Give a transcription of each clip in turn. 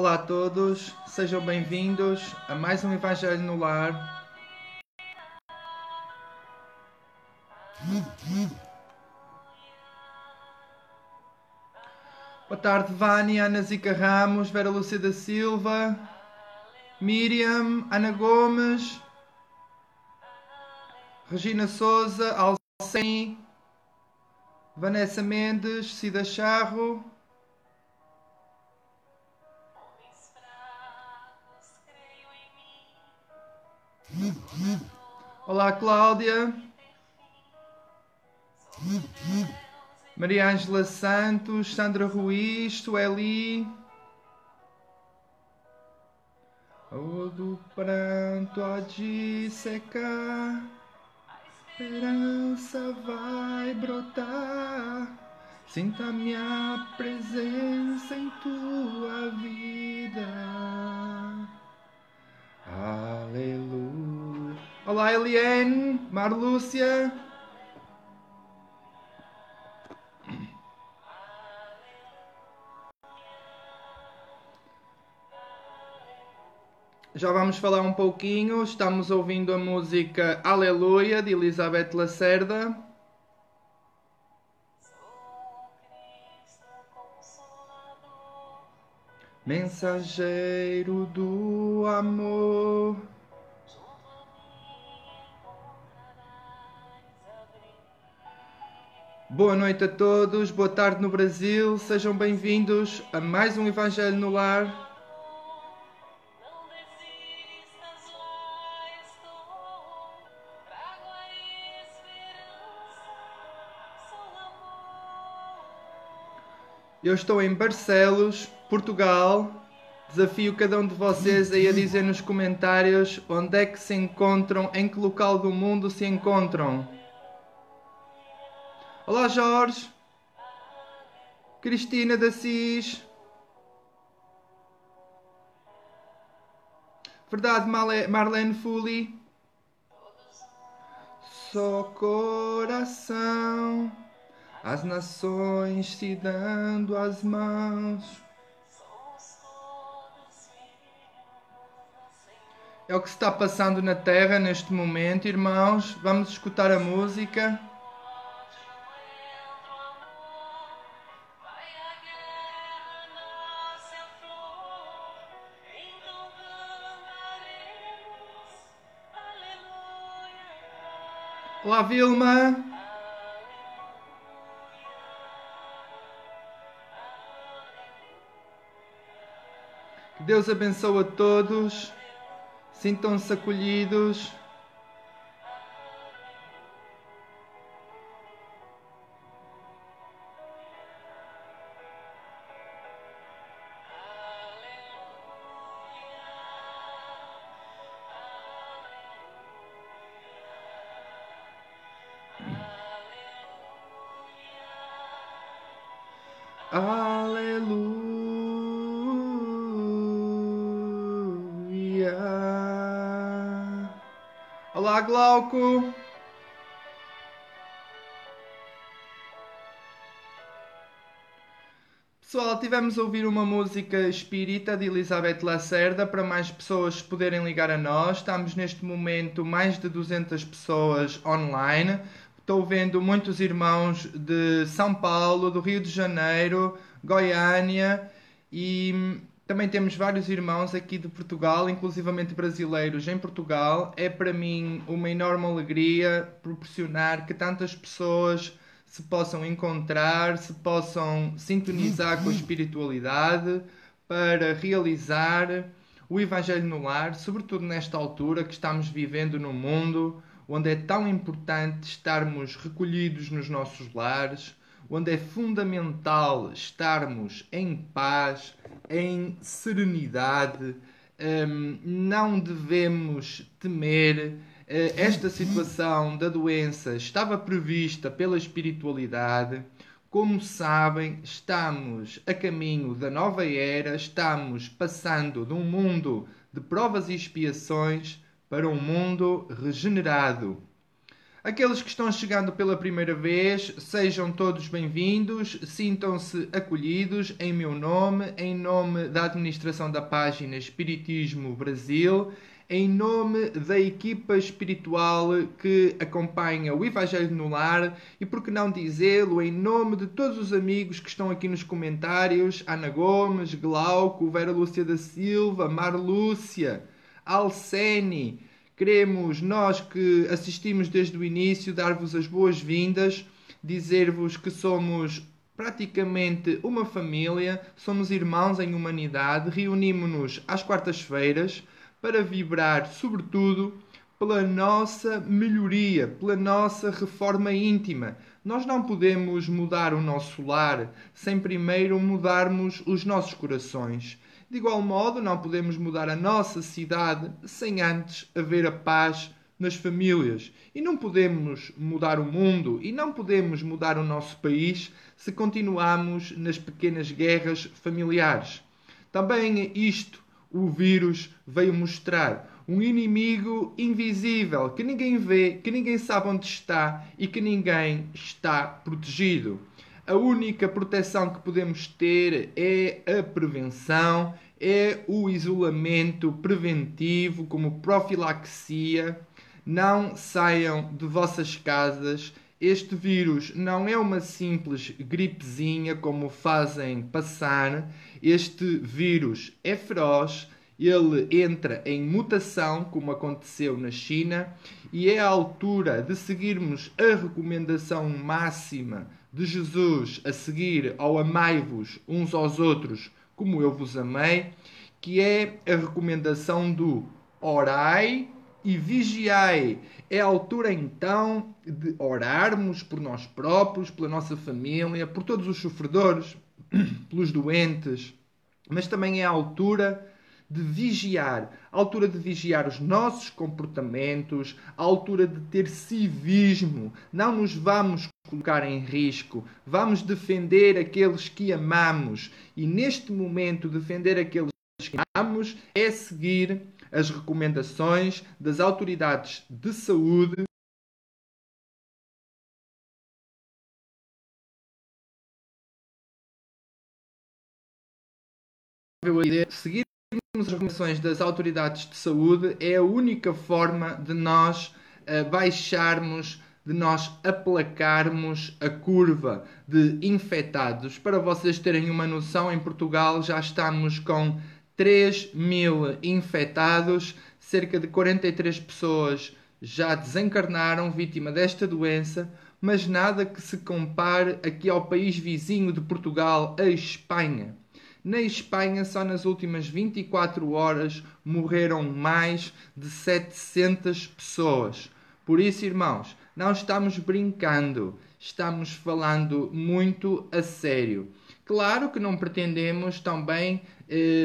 Olá a todos, sejam bem-vindos a mais um Evangelho no Lar. Boa tarde, Vânia, Ana Zica Ramos, Vera Lúcia da Silva, Miriam, Ana Gomes, Regina Souza, Alcém, Vanessa Mendes, Cida Charro. Olá, Cláudia. Maria Ângela Santos, Sandra Ruiz, Sueli. O do pranto há de secar, esperança vai brotar. Sinta minha presença em tua vida. Aleluia. Olá, Eliane, Marlúcia. Já vamos falar um pouquinho. Estamos ouvindo a música Aleluia de Elizabeth Lacerda. Mensageiro do amor. Boa noite a todos, boa tarde no Brasil, sejam bem-vindos a mais um Evangelho no Lar. Eu estou em Barcelos, Portugal. Desafio cada um de vocês aí a dizer nos comentários onde é que se encontram, em que local do mundo se encontram. Olá, Jorge. Cristina da Cis. Verdade, Marlene Fully. Só coração as nações se dando as mãos. É o que se está passando na Terra neste momento, irmãos. Vamos escutar a música. Olá, Vilma. Deus abençoe a todos. Sintam-se acolhidos. Pessoal, tivemos a ouvir uma música espírita de Elizabeth Lacerda para mais pessoas poderem ligar a nós. Estamos neste momento mais de 200 pessoas online. Estou vendo muitos irmãos de São Paulo, do Rio de Janeiro, Goiânia e também temos vários irmãos aqui de Portugal, inclusivamente brasileiros em Portugal. É para mim uma enorme alegria proporcionar que tantas pessoas se possam encontrar, se possam sintonizar com a espiritualidade para realizar o Evangelho no lar, sobretudo nesta altura que estamos vivendo no mundo, onde é tão importante estarmos recolhidos nos nossos lares, onde é fundamental estarmos em paz, em serenidade, um, não devemos temer. Uh, esta situação da doença estava prevista pela espiritualidade. Como sabem, estamos a caminho da nova era, estamos passando de um mundo de provas e expiações para um mundo regenerado. Aqueles que estão chegando pela primeira vez, sejam todos bem-vindos, sintam-se acolhidos em meu nome, em nome da administração da página Espiritismo Brasil, em nome da equipa espiritual que acompanha o Evangelho no Lar e, por que não dizê-lo, em nome de todos os amigos que estão aqui nos comentários: Ana Gomes, Glauco, Vera Lúcia da Silva, Mar Lúcia, Alcene. Queremos, nós que assistimos desde o início, dar-vos as boas-vindas, dizer-vos que somos praticamente uma família, somos irmãos em humanidade, reunimos-nos às quartas-feiras para vibrar, sobretudo, pela nossa melhoria, pela nossa reforma íntima. Nós não podemos mudar o nosso lar sem primeiro mudarmos os nossos corações. De igual modo, não podemos mudar a nossa cidade sem antes haver a paz nas famílias. E não podemos mudar o mundo e não podemos mudar o nosso país se continuarmos nas pequenas guerras familiares. Também isto o vírus veio mostrar. Um inimigo invisível que ninguém vê, que ninguém sabe onde está e que ninguém está protegido. A única proteção que podemos ter é a prevenção, é o isolamento preventivo, como profilaxia. Não saiam de vossas casas. Este vírus não é uma simples gripezinha como fazem passar. Este vírus é feroz, ele entra em mutação, como aconteceu na China, e é a altura de seguirmos a recomendação máxima de Jesus a seguir ao amai-vos uns aos outros como eu vos amei, que é a recomendação do orai e vigiai. É a altura então de orarmos por nós próprios, pela nossa família, por todos os sofredores, pelos doentes, mas também é a altura de vigiar, a altura de vigiar os nossos comportamentos, a altura de ter civismo. Não nos vamos colocar em risco, vamos defender aqueles que amamos. E neste momento, defender aqueles que amamos é seguir as recomendações das autoridades de saúde seguir as recomendações das autoridades de saúde é a única forma de nós uh, baixarmos, de nós aplacarmos a curva de infectados. Para vocês terem uma noção, em Portugal já estamos com 3 mil infectados, cerca de 43 pessoas já desencarnaram vítima desta doença, mas nada que se compare aqui ao país vizinho de Portugal, a Espanha. Na Espanha, só nas últimas 24 horas morreram mais de 700 pessoas. Por isso, irmãos, não estamos brincando, estamos falando muito a sério. Claro que não pretendemos também eh,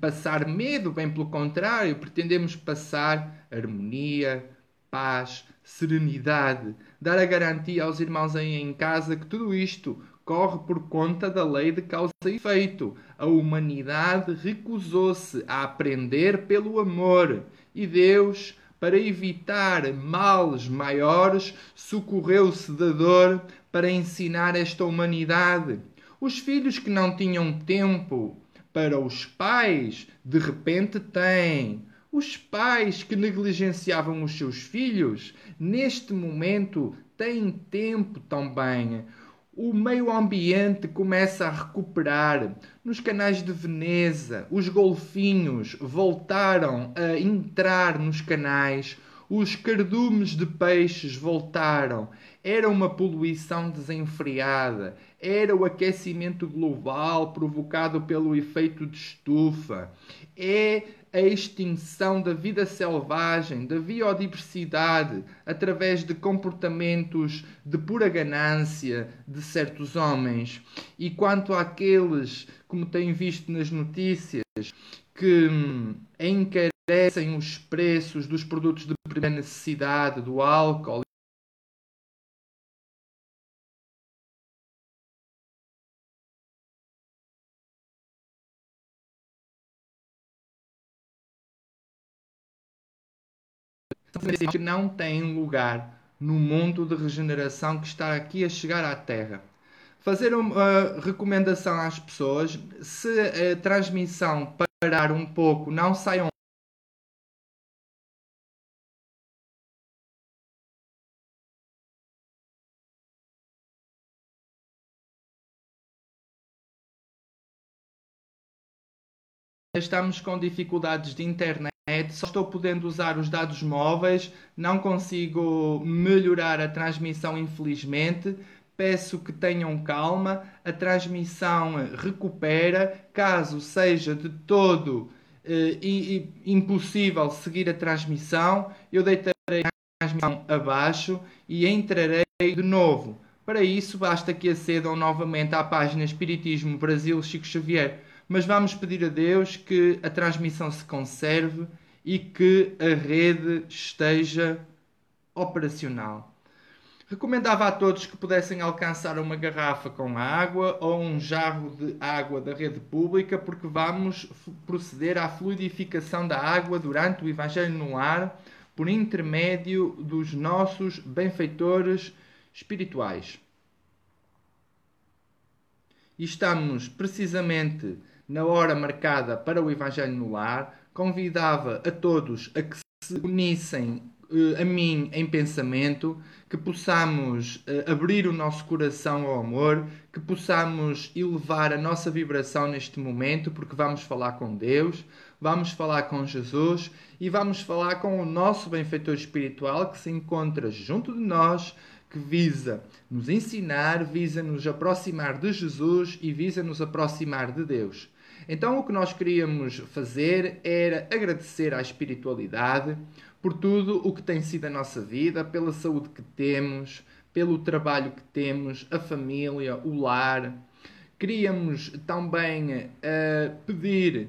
passar medo, bem pelo contrário, pretendemos passar harmonia, paz, serenidade, dar a garantia aos irmãos aí em casa que tudo isto corre por conta da lei de causa e efeito. A humanidade recusou-se a aprender pelo amor e Deus, para evitar males maiores, socorreu-se da dor para ensinar esta humanidade. Os filhos que não tinham tempo para os pais, de repente têm. Os pais que negligenciavam os seus filhos, neste momento, têm tempo também o meio ambiente começa a recuperar. Nos canais de Veneza, os golfinhos voltaram a entrar nos canais, os cardumes de peixes voltaram. Era uma poluição desenfreada, era o aquecimento global provocado pelo efeito de estufa. É a extinção da vida selvagem, da biodiversidade, através de comportamentos de pura ganância de certos homens. E quanto àqueles, como têm visto nas notícias, que encarecem os preços dos produtos de primeira necessidade, do álcool que não tem lugar no mundo de regeneração que está aqui a chegar à Terra. Fazer uma recomendação às pessoas: se a transmissão parar um pouco, não saiam estamos com dificuldades de internet, só estou podendo usar os dados móveis, não consigo melhorar a transmissão, infelizmente. Peço que tenham calma, a transmissão recupera. Caso seja de todo eh, impossível seguir a transmissão, eu deitarei a transmissão abaixo e entrarei de novo. Para isso, basta que acedam novamente à página Espiritismo Brasil Chico Xavier mas vamos pedir a Deus que a transmissão se conserve e que a rede esteja operacional. Recomendava a todos que pudessem alcançar uma garrafa com água ou um jarro de água da rede pública, porque vamos proceder à fluidificação da água durante o Evangelho no ar, por intermédio dos nossos benfeitores espirituais. E estamos precisamente na hora marcada para o Evangelho no Lar, convidava a todos a que se unissem uh, a mim em pensamento, que possamos uh, abrir o nosso coração ao amor, que possamos elevar a nossa vibração neste momento, porque vamos falar com Deus, vamos falar com Jesus e vamos falar com o nosso benfeitor espiritual que se encontra junto de nós que visa nos ensinar, visa nos aproximar de Jesus e visa nos aproximar de Deus. Então, o que nós queríamos fazer era agradecer à espiritualidade por tudo o que tem sido a nossa vida, pela saúde que temos, pelo trabalho que temos, a família, o lar. Queríamos também uh, pedir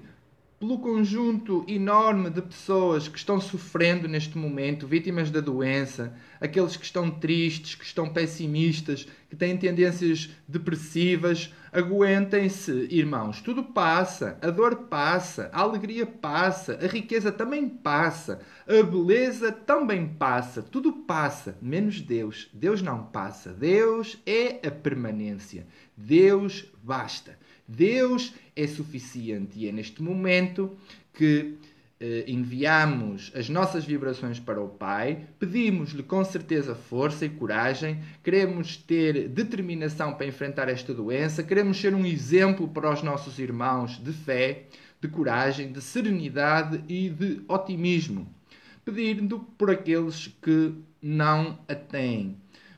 pelo conjunto enorme de pessoas que estão sofrendo neste momento, vítimas da doença, aqueles que estão tristes, que estão pessimistas, que têm tendências depressivas, aguentem-se, irmãos. Tudo passa, a dor passa, a alegria passa, a riqueza também passa, a beleza também passa, tudo passa, menos Deus. Deus não passa. Deus é a permanência. Deus basta. Deus é suficiente. E é neste momento que eh, enviamos as nossas vibrações para o Pai, pedimos-lhe com certeza força e coragem, queremos ter determinação para enfrentar esta doença, queremos ser um exemplo para os nossos irmãos de fé, de coragem, de serenidade e de otimismo, pedindo por aqueles que não a têm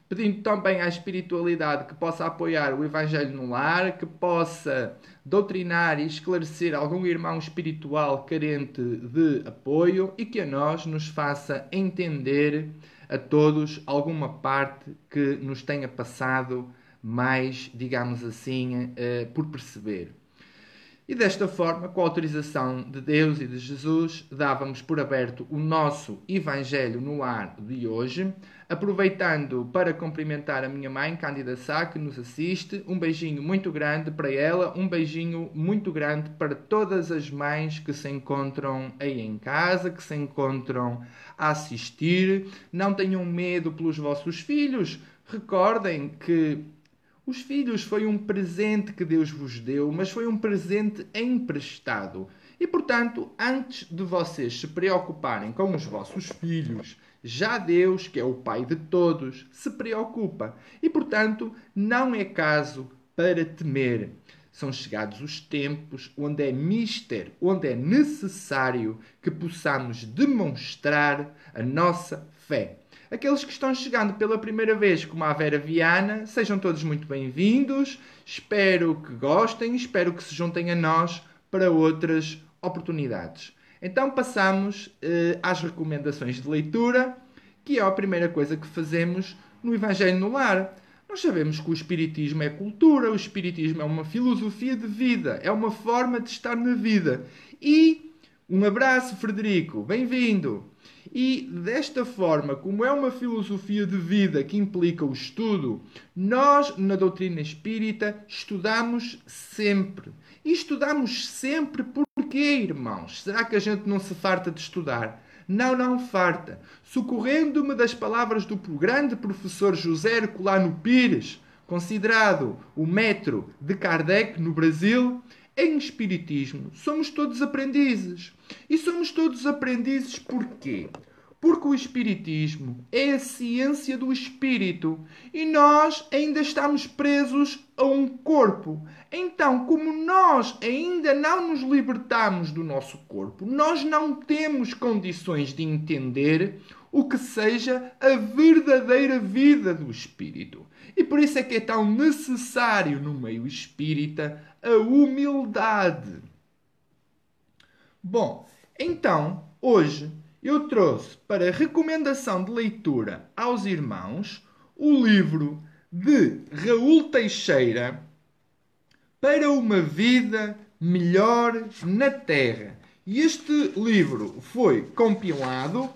pedindo também à espiritualidade que possa apoiar o Evangelho no lar, que possa doutrinar e esclarecer algum irmão espiritual carente de apoio e que a nós nos faça entender a todos alguma parte que nos tenha passado mais, digamos assim, eh, por perceber. E desta forma, com a autorização de Deus e de Jesus, dávamos por aberto o nosso Evangelho no ar de hoje, aproveitando para cumprimentar a minha mãe, Cândida Sá, que nos assiste. Um beijinho muito grande para ela, um beijinho muito grande para todas as mães que se encontram aí em casa, que se encontram a assistir. Não tenham medo pelos vossos filhos. Recordem que os filhos foi um presente que Deus vos deu, mas foi um presente emprestado. E portanto, antes de vocês se preocuparem com os vossos filhos, já Deus, que é o Pai de todos, se preocupa. E portanto, não é caso para temer. São chegados os tempos onde é mister, onde é necessário que possamos demonstrar a nossa fé. Aqueles que estão chegando pela primeira vez, como a Vera Viana, sejam todos muito bem-vindos. Espero que gostem, espero que se juntem a nós para outras oportunidades. Então passamos eh, às recomendações de leitura, que é a primeira coisa que fazemos no Evangelho no Lar. Nós sabemos que o Espiritismo é cultura, o Espiritismo é uma filosofia de vida, é uma forma de estar na vida. E um abraço, Frederico, bem-vindo! E desta forma, como é uma filosofia de vida que implica o estudo, nós na doutrina espírita estudamos sempre. E estudamos sempre porquê, irmãos? Será que a gente não se farta de estudar? Não, não farta. Socorrendo-me das palavras do grande professor José Herculano Pires, considerado o metro de Kardec no Brasil, em Espiritismo somos todos aprendizes. E somos todos aprendizes porquê? Porque o Espiritismo é a ciência do espírito e nós ainda estamos presos a um corpo. Então, como nós ainda não nos libertamos do nosso corpo, nós não temos condições de entender o que seja a verdadeira vida do espírito. E por isso é que é tão necessário no meio espírita a humildade. Bom, então, hoje eu trouxe para recomendação de leitura aos irmãos o livro de Raul Teixeira para uma vida melhor na Terra. E este livro foi compilado,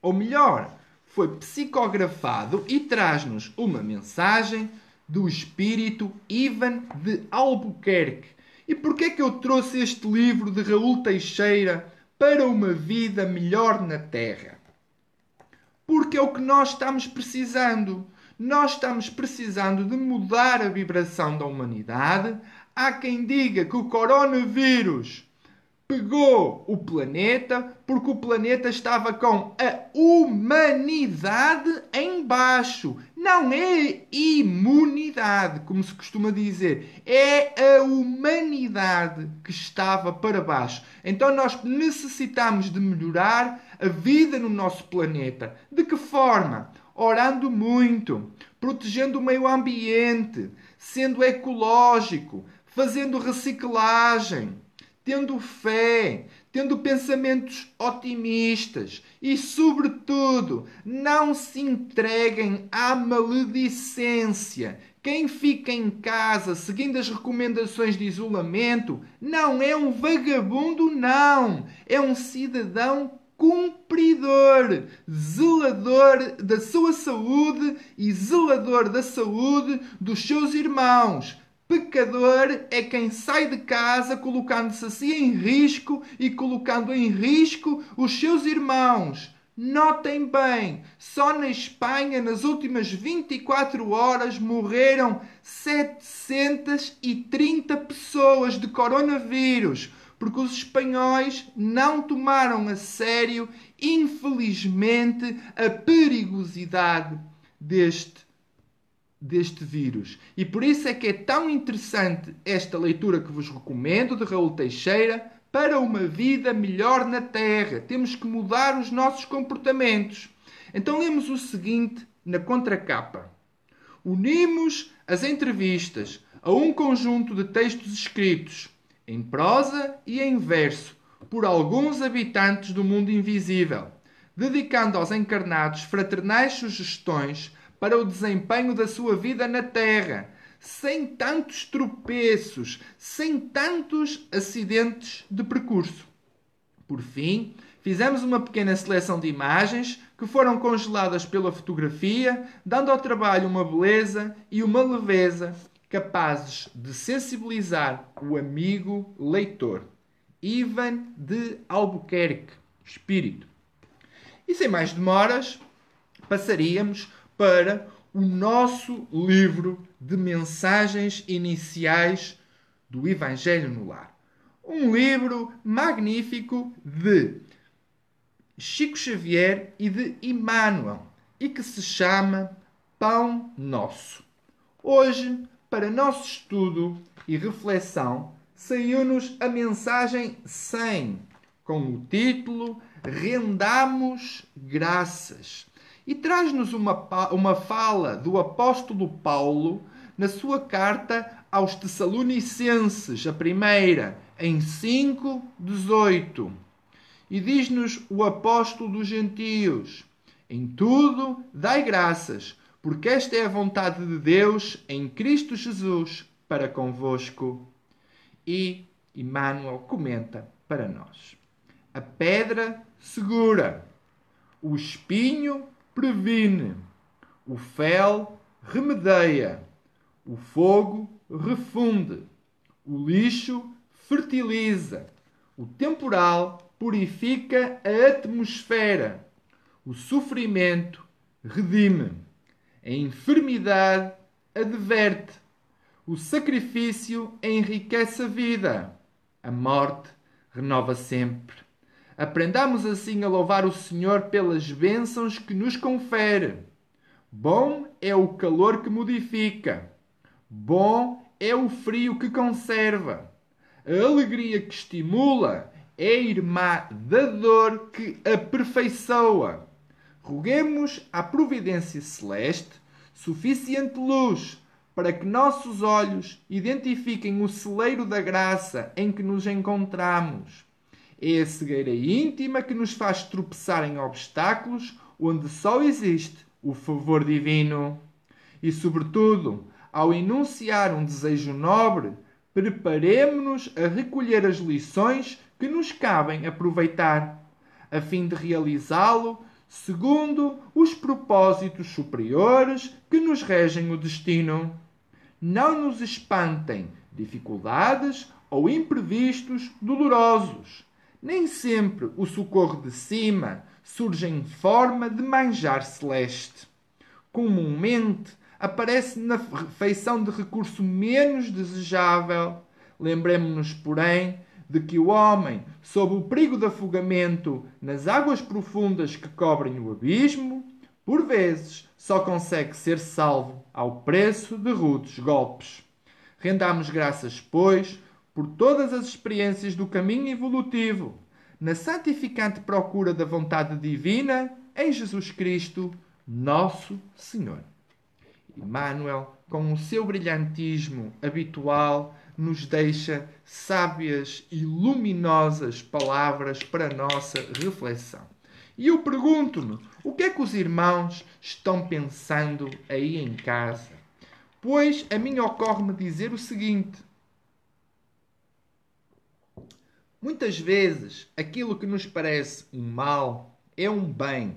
ou melhor, foi psicografado e traz-nos uma mensagem do espírito Ivan de Albuquerque. E porquê é que eu trouxe este livro de Raul Teixeira para uma vida melhor na Terra. Porque é o que nós estamos precisando. Nós estamos precisando de mudar a vibração da humanidade. Há quem diga que o coronavírus pegou o planeta porque o planeta estava com a humanidade em baixo. Não é imunidade, como se costuma dizer. É a humanidade que estava para baixo. Então nós necessitamos de melhorar a vida no nosso planeta. De que forma? Orando muito, protegendo o meio ambiente, sendo ecológico, fazendo reciclagem tendo fé, tendo pensamentos otimistas e, sobretudo, não se entreguem à maledicência. Quem fica em casa seguindo as recomendações de isolamento não é um vagabundo, não. É um cidadão cumpridor, zelador da sua saúde e zelador da saúde dos seus irmãos Pecador é quem sai de casa colocando-se assim em risco e colocando em risco os seus irmãos. Notem bem, só na Espanha, nas últimas 24 horas, morreram 730 pessoas de coronavírus, porque os espanhóis não tomaram a sério, infelizmente, a perigosidade deste deste vírus. E por isso é que é tão interessante esta leitura que vos recomendo de Raul Teixeira para uma vida melhor na Terra. Temos que mudar os nossos comportamentos. Então lemos o seguinte na contracapa. Unimos as entrevistas a um conjunto de textos escritos em prosa e em verso por alguns habitantes do mundo invisível, dedicando aos encarnados fraternais sugestões para o desempenho da sua vida na Terra, sem tantos tropeços, sem tantos acidentes de percurso. Por fim, fizemos uma pequena seleção de imagens que foram congeladas pela fotografia, dando ao trabalho uma beleza e uma leveza capazes de sensibilizar o amigo leitor. Ivan de Albuquerque, espírito. E sem mais demoras, passaríamos para o nosso livro de mensagens iniciais do Evangelho no Lar. Um livro magnífico de Chico Xavier e de Emmanuel e que se chama Pão Nosso. Hoje, para nosso estudo e reflexão, saiu-nos a mensagem 100 com o título Rendamos Graças e traz-nos uma, uma fala do apóstolo Paulo na sua carta aos Tessalonicenses, a primeira, em 5:18. E diz-nos o apóstolo dos gentios: Em tudo dai graças, porque esta é a vontade de Deus em Cristo Jesus para convosco. E Emmanuel comenta para nós: A pedra segura, o espinho previne, o fel remedeia, o fogo refunde, o lixo fertiliza, o temporal purifica a atmosfera. O sofrimento redime. A enfermidade adverte. O sacrifício enriquece a vida. A morte renova sempre. Aprendamos assim a louvar o Senhor pelas bênçãos que nos confere. Bom é o calor que modifica. Bom é o frio que conserva. A alegria que estimula é irmã da dor que aperfeiçoa. Roguemos à providência celeste suficiente luz para que nossos olhos identifiquem o celeiro da graça em que nos encontramos. É a cegueira íntima que nos faz tropeçar em obstáculos onde só existe o favor divino. E, sobretudo, ao enunciar um desejo nobre, preparemo-nos a recolher as lições que nos cabem aproveitar, a fim de realizá-lo segundo os propósitos superiores que nos regem o destino. Não nos espantem dificuldades ou imprevistos dolorosos. Nem sempre o socorro de cima surge em forma de manjar celeste. Comumente aparece na feição de recurso menos desejável. Lembremos-nos, porém, de que o homem, sob o perigo de afogamento nas águas profundas que cobrem o abismo, por vezes só consegue ser salvo ao preço de rudes golpes. Rendamos graças, pois, por todas as experiências do caminho evolutivo, na santificante procura da vontade divina em Jesus Cristo, nosso Senhor. Emmanuel, com o seu brilhantismo habitual, nos deixa sábias e luminosas palavras para a nossa reflexão. E eu pergunto-me, o que é que os irmãos estão pensando aí em casa? Pois a mim ocorre-me dizer o seguinte: muitas vezes aquilo que nos parece um mal é um bem.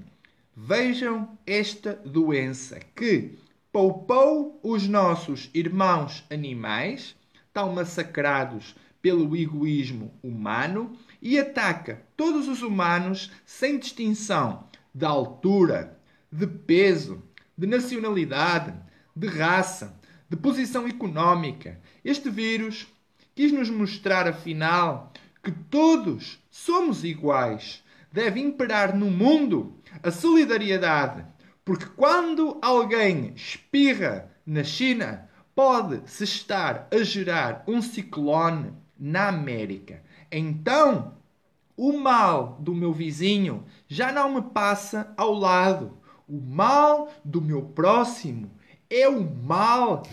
Vejam esta doença que poupou os nossos irmãos animais tão massacrados pelo egoísmo humano e ataca todos os humanos sem distinção de altura, de peso, de nacionalidade, de raça, de posição económica. Este vírus quis nos mostrar, afinal, que todos somos iguais. Deve imperar no mundo a solidariedade, porque quando alguém espirra na China pode-se estar a gerar um ciclone na América. Então, o mal do meu vizinho já não me passa ao lado. O mal do meu próximo é o mal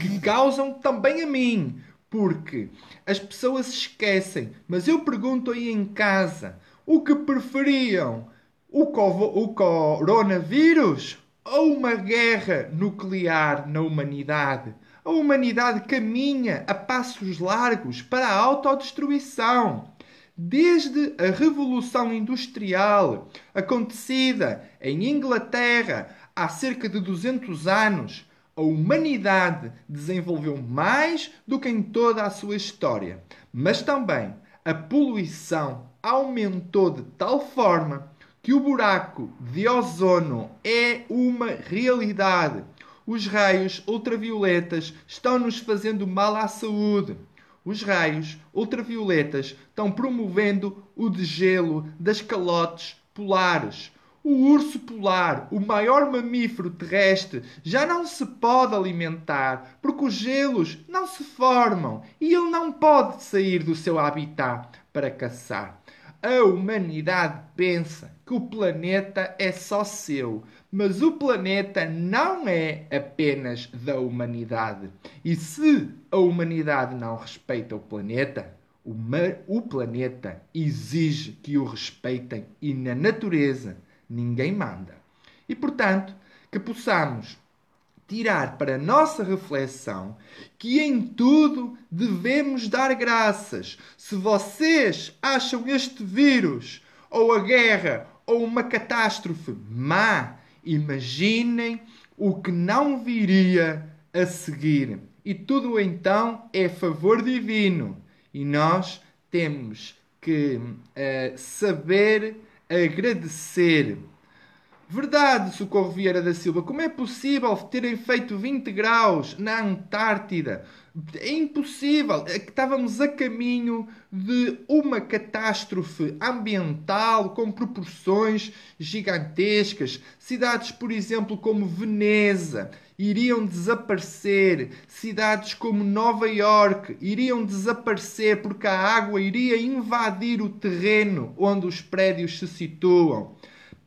que causam também a mim. Porque as pessoas esquecem, mas eu pergunto aí em casa: o que preferiam? O, o coronavírus ou uma guerra nuclear na humanidade? A humanidade caminha a passos largos para a autodestruição. Desde a Revolução Industrial, acontecida em Inglaterra há cerca de 200 anos, a humanidade desenvolveu mais do que em toda a sua história. Mas também a poluição aumentou de tal forma que o buraco de ozono é uma realidade os raios ultravioletas estão nos fazendo mal à saúde. Os raios ultravioletas estão promovendo o degelo das calotes polares. O urso polar, o maior mamífero terrestre, já não se pode alimentar porque os gelos não se formam e ele não pode sair do seu habitat para caçar. A humanidade pensa que o planeta é só seu, mas o planeta não é apenas da humanidade. E se a humanidade não respeita o planeta, o, o planeta exige que o respeitem e na natureza ninguém manda. E portanto, que possamos tirar para a nossa reflexão que em tudo devemos dar graças. Se vocês acham este vírus, ou a guerra, ou uma catástrofe má, imaginem o que não viria a seguir. E tudo então é favor divino. E nós temos que uh, saber agradecer. Verdade, Socorro Vieira da Silva, como é possível terem feito 20 graus na Antártida? É impossível. É estávamos a caminho de uma catástrofe ambiental com proporções gigantescas. Cidades, por exemplo, como Veneza iriam desaparecer. Cidades como Nova York iriam desaparecer porque a água iria invadir o terreno onde os prédios se situam.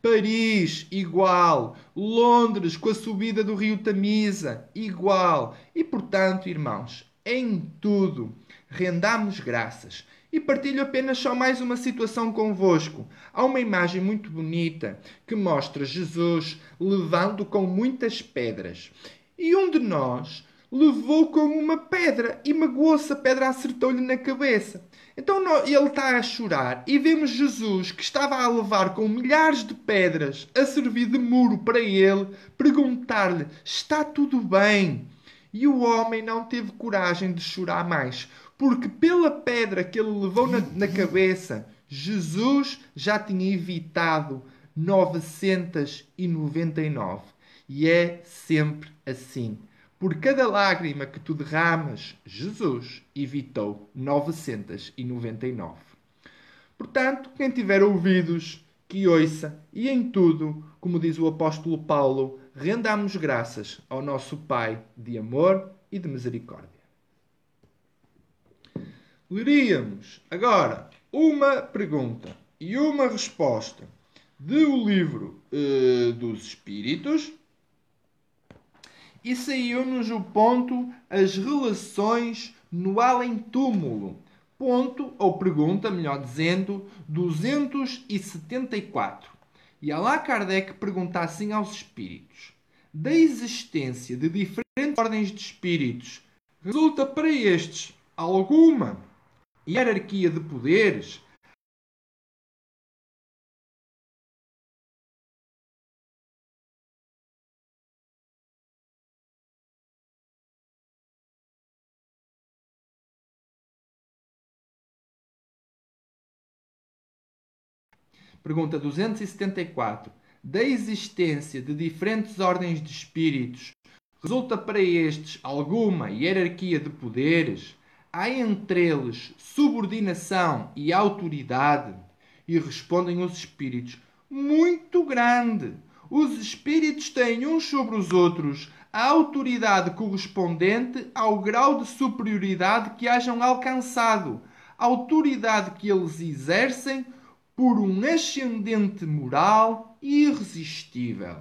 Paris, igual. Londres, com a subida do rio Tamisa, igual. E portanto, irmãos, em tudo rendamos graças. E partilho apenas só mais uma situação convosco. Há uma imagem muito bonita que mostra Jesus levando com muitas pedras. E um de nós levou com uma pedra e magoou-se, a pedra acertou-lhe na cabeça. Então ele está a chorar e vemos Jesus que estava a levar com milhares de pedras a servir de muro para ele, perguntar-lhe: Está tudo bem? E o homem não teve coragem de chorar mais, porque pela pedra que ele levou na, na cabeça, Jesus já tinha evitado 999. E é sempre assim. Por cada lágrima que tu derramas, Jesus evitou 999. Portanto, quem tiver ouvidos, que ouça, e em tudo, como diz o apóstolo Paulo, rendamos graças ao nosso Pai de amor e de misericórdia. Leríamos agora uma pergunta e uma resposta do livro uh, dos Espíritos e saiu-nos o ponto as relações no além-túmulo. Ponto, ou pergunta, melhor dizendo, 274. E Allan Kardec pergunta assim aos espíritos: da existência de diferentes ordens de espíritos, resulta para estes alguma hierarquia de poderes Pergunta 274. Da existência de diferentes ordens de espíritos, resulta para estes alguma hierarquia de poderes? Há entre eles subordinação e autoridade? E respondem os espíritos: muito grande. Os espíritos têm uns sobre os outros a autoridade correspondente ao grau de superioridade que hajam alcançado, autoridade que eles exercem por um ascendente moral irresistível.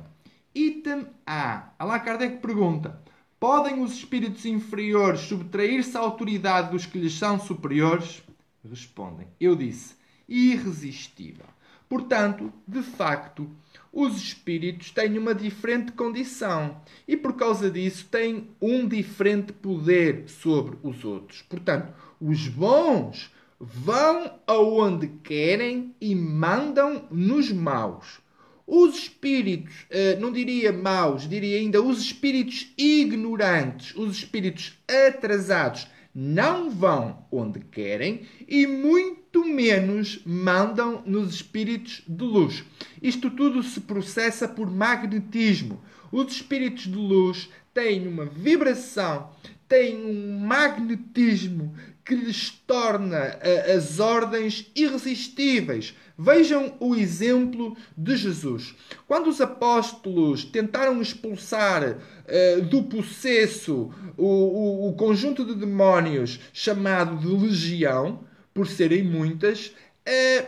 Item A. Allan Kardec pergunta: Podem os espíritos inferiores subtrair-se à autoridade dos que lhes são superiores? Respondem: Eu disse, irresistível. Portanto, de facto, os espíritos têm uma diferente condição e, por causa disso, têm um diferente poder sobre os outros. Portanto, os bons vão aonde querem e mandam nos maus. Os espíritos, eh, não diria maus, diria ainda os espíritos ignorantes, os espíritos atrasados, não vão onde querem e muito menos mandam nos espíritos de luz. Isto tudo se processa por magnetismo. Os espíritos de luz têm uma vibração, têm um magnetismo que lhes torna uh, as ordens irresistíveis. Vejam o exemplo de Jesus. Quando os apóstolos tentaram expulsar uh, do possesso o, o, o, conjunto de demónios chamado de legião, por serem muitas, uh,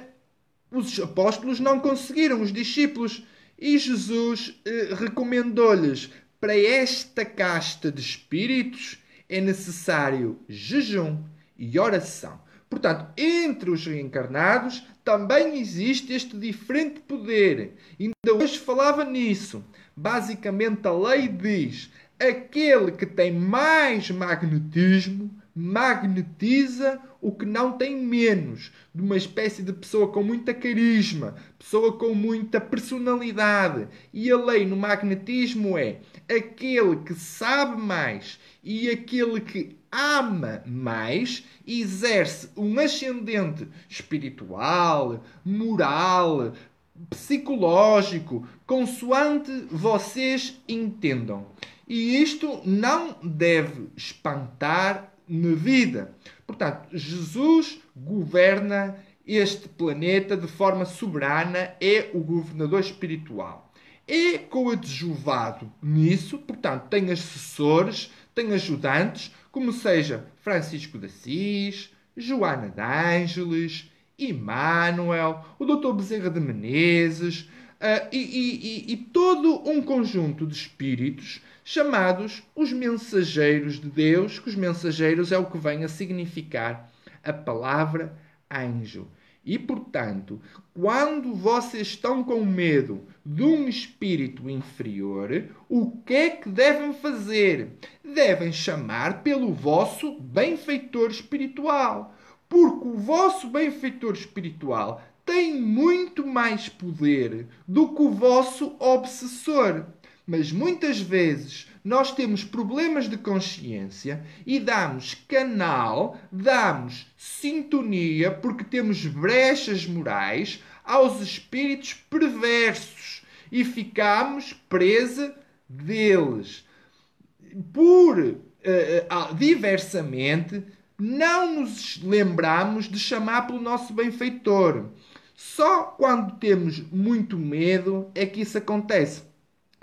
os apóstolos não conseguiram, os discípulos. E Jesus recomendou-lhes: para esta casta de espíritos é necessário jejum e oração. Portanto, entre os reencarnados também existe este diferente poder. Ainda hoje falava nisso. Basicamente, a lei diz: Aquele que tem mais magnetismo magnetiza o que não tem menos, de uma espécie de pessoa com muita carisma, pessoa com muita personalidade. E a lei no magnetismo é aquele que sabe mais e aquele que ama mais exerce um ascendente espiritual, moral, psicológico, consoante vocês entendam. E isto não deve espantar na vida. Portanto, Jesus governa este planeta de forma soberana, é o governador espiritual. É coadjuvado nisso, portanto, tem assessores, tem ajudantes, como seja Francisco de Assis, Joana de Ângeles, Emmanuel, o Dr. Bezerra de Menezes uh, e, e, e todo um conjunto de espíritos chamados os mensageiros de Deus, que os mensageiros é o que vem a significar a palavra anjo. E, portanto, quando vocês estão com medo de um espírito inferior, o que é que devem fazer? Devem chamar pelo vosso benfeitor espiritual. Porque o vosso benfeitor espiritual tem muito mais poder do que o vosso obsessor. Mas muitas vezes nós temos problemas de consciência e damos canal, damos sintonia, porque temos brechas morais aos espíritos perversos e ficamos presos deles. Por uh, diversamente, não nos lembramos de chamar pelo nosso benfeitor. Só quando temos muito medo é que isso acontece.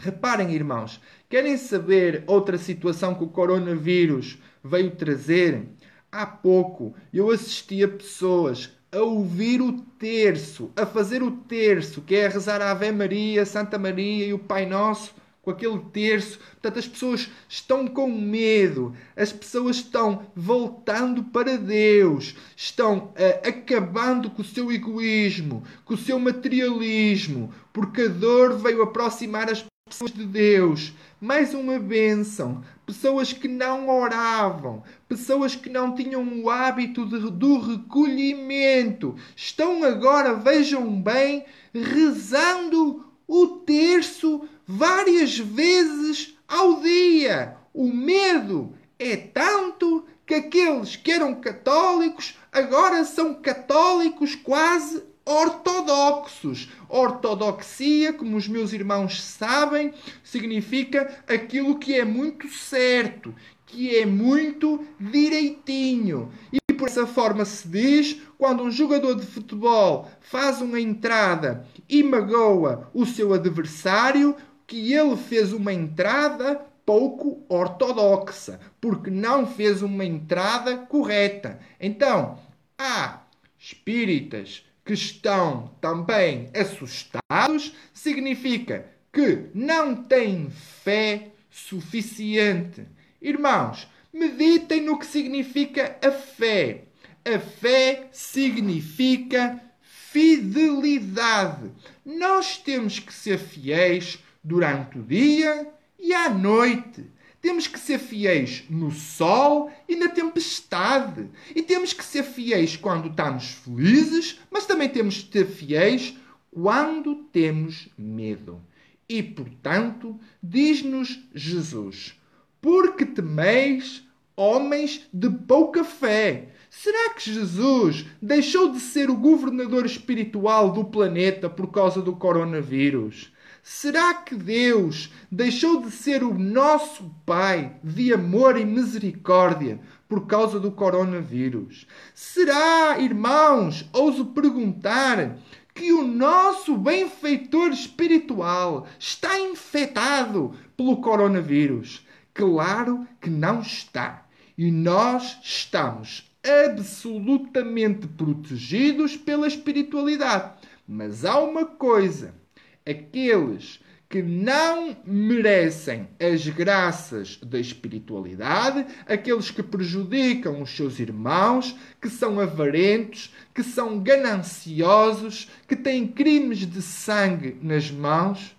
Reparem, irmãos, querem saber outra situação que o coronavírus veio trazer? Há pouco eu assisti a pessoas a ouvir o terço, a fazer o terço, que é rezar a Ave Maria, Santa Maria e o Pai Nosso com aquele terço. Portanto, as pessoas estão com medo, as pessoas estão voltando para Deus, estão uh, acabando com o seu egoísmo, com o seu materialismo, porque a dor veio aproximar as pessoas de Deus. Mais uma bênção. Pessoas que não oravam, pessoas que não tinham o hábito de, do recolhimento, estão agora, vejam bem, rezando o terço várias vezes ao dia. O medo é tanto que aqueles que eram católicos agora são católicos quase ortodoxos. Ortodoxia, como os meus irmãos sabem, significa aquilo que é muito certo, que é muito direitinho. E por essa forma se diz quando um jogador de futebol faz uma entrada e magoa o seu adversário, que ele fez uma entrada pouco ortodoxa, porque não fez uma entrada correta. Então, há espíritas que estão também assustados, significa que não têm fé suficiente. Irmãos, meditem no que significa a fé. A fé significa fidelidade. Nós temos que ser fiéis durante o dia e à noite. Temos que ser fiéis no sol e na tempestade. E temos que ser fiéis quando estamos felizes, mas também temos que ser fiéis quando temos medo. E, portanto, diz-nos Jesus: Porque temeis homens de pouca fé? Será que Jesus deixou de ser o governador espiritual do planeta por causa do coronavírus? Será que Deus deixou de ser o nosso Pai de amor e misericórdia por causa do coronavírus? Será, irmãos, ouso perguntar, que o nosso benfeitor espiritual está infectado pelo coronavírus? Claro que não está. E nós estamos absolutamente protegidos pela espiritualidade. Mas há uma coisa aqueles que não merecem as graças da espiritualidade, aqueles que prejudicam os seus irmãos, que são avarentos, que são gananciosos, que têm crimes de sangue nas mãos.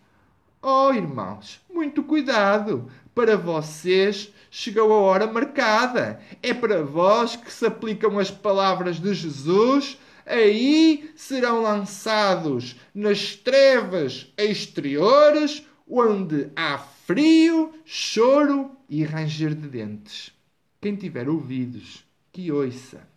Oh, irmãos, muito cuidado, para vocês chegou a hora marcada. É para vós que se aplicam as palavras de Jesus. Aí serão lançados nas trevas exteriores, onde há frio, choro e ranger de dentes. Quem tiver ouvidos, que ouça.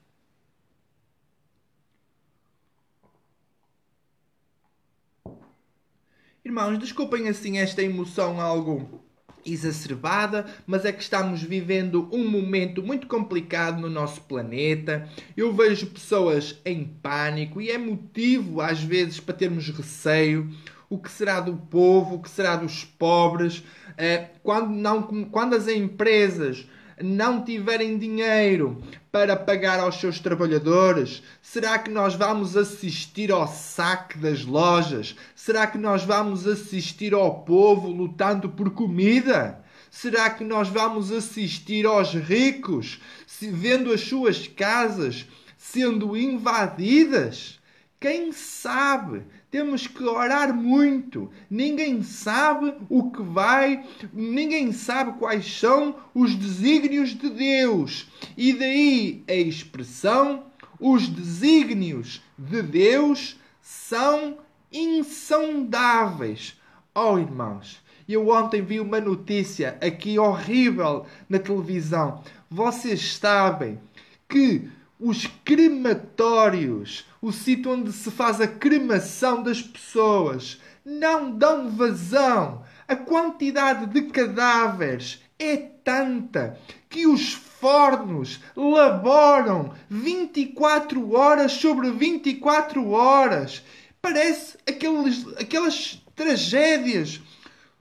Irmãos, desculpem assim esta emoção algo exacerbada, mas é que estamos vivendo um momento muito complicado no nosso planeta. Eu vejo pessoas em pânico e é motivo às vezes para termos receio. O que será do povo? O que será dos pobres? Eh, quando, não, quando as empresas não tiverem dinheiro para pagar aos seus trabalhadores? Será que nós vamos assistir ao saque das lojas? Será que nós vamos assistir ao povo lutando por comida? Será que nós vamos assistir aos ricos vendo as suas casas sendo invadidas? Quem sabe? Temos que orar muito. Ninguém sabe o que vai, ninguém sabe quais são os desígnios de Deus. E daí a expressão: os desígnios de Deus são insondáveis. Oh, irmãos, eu ontem vi uma notícia aqui horrível na televisão. Vocês sabem que os crematórios, o sítio onde se faz a cremação das pessoas, não dão vazão. A quantidade de cadáveres é tanta que os fornos laboram 24 horas sobre 24 horas. Parece aqueles, aquelas tragédias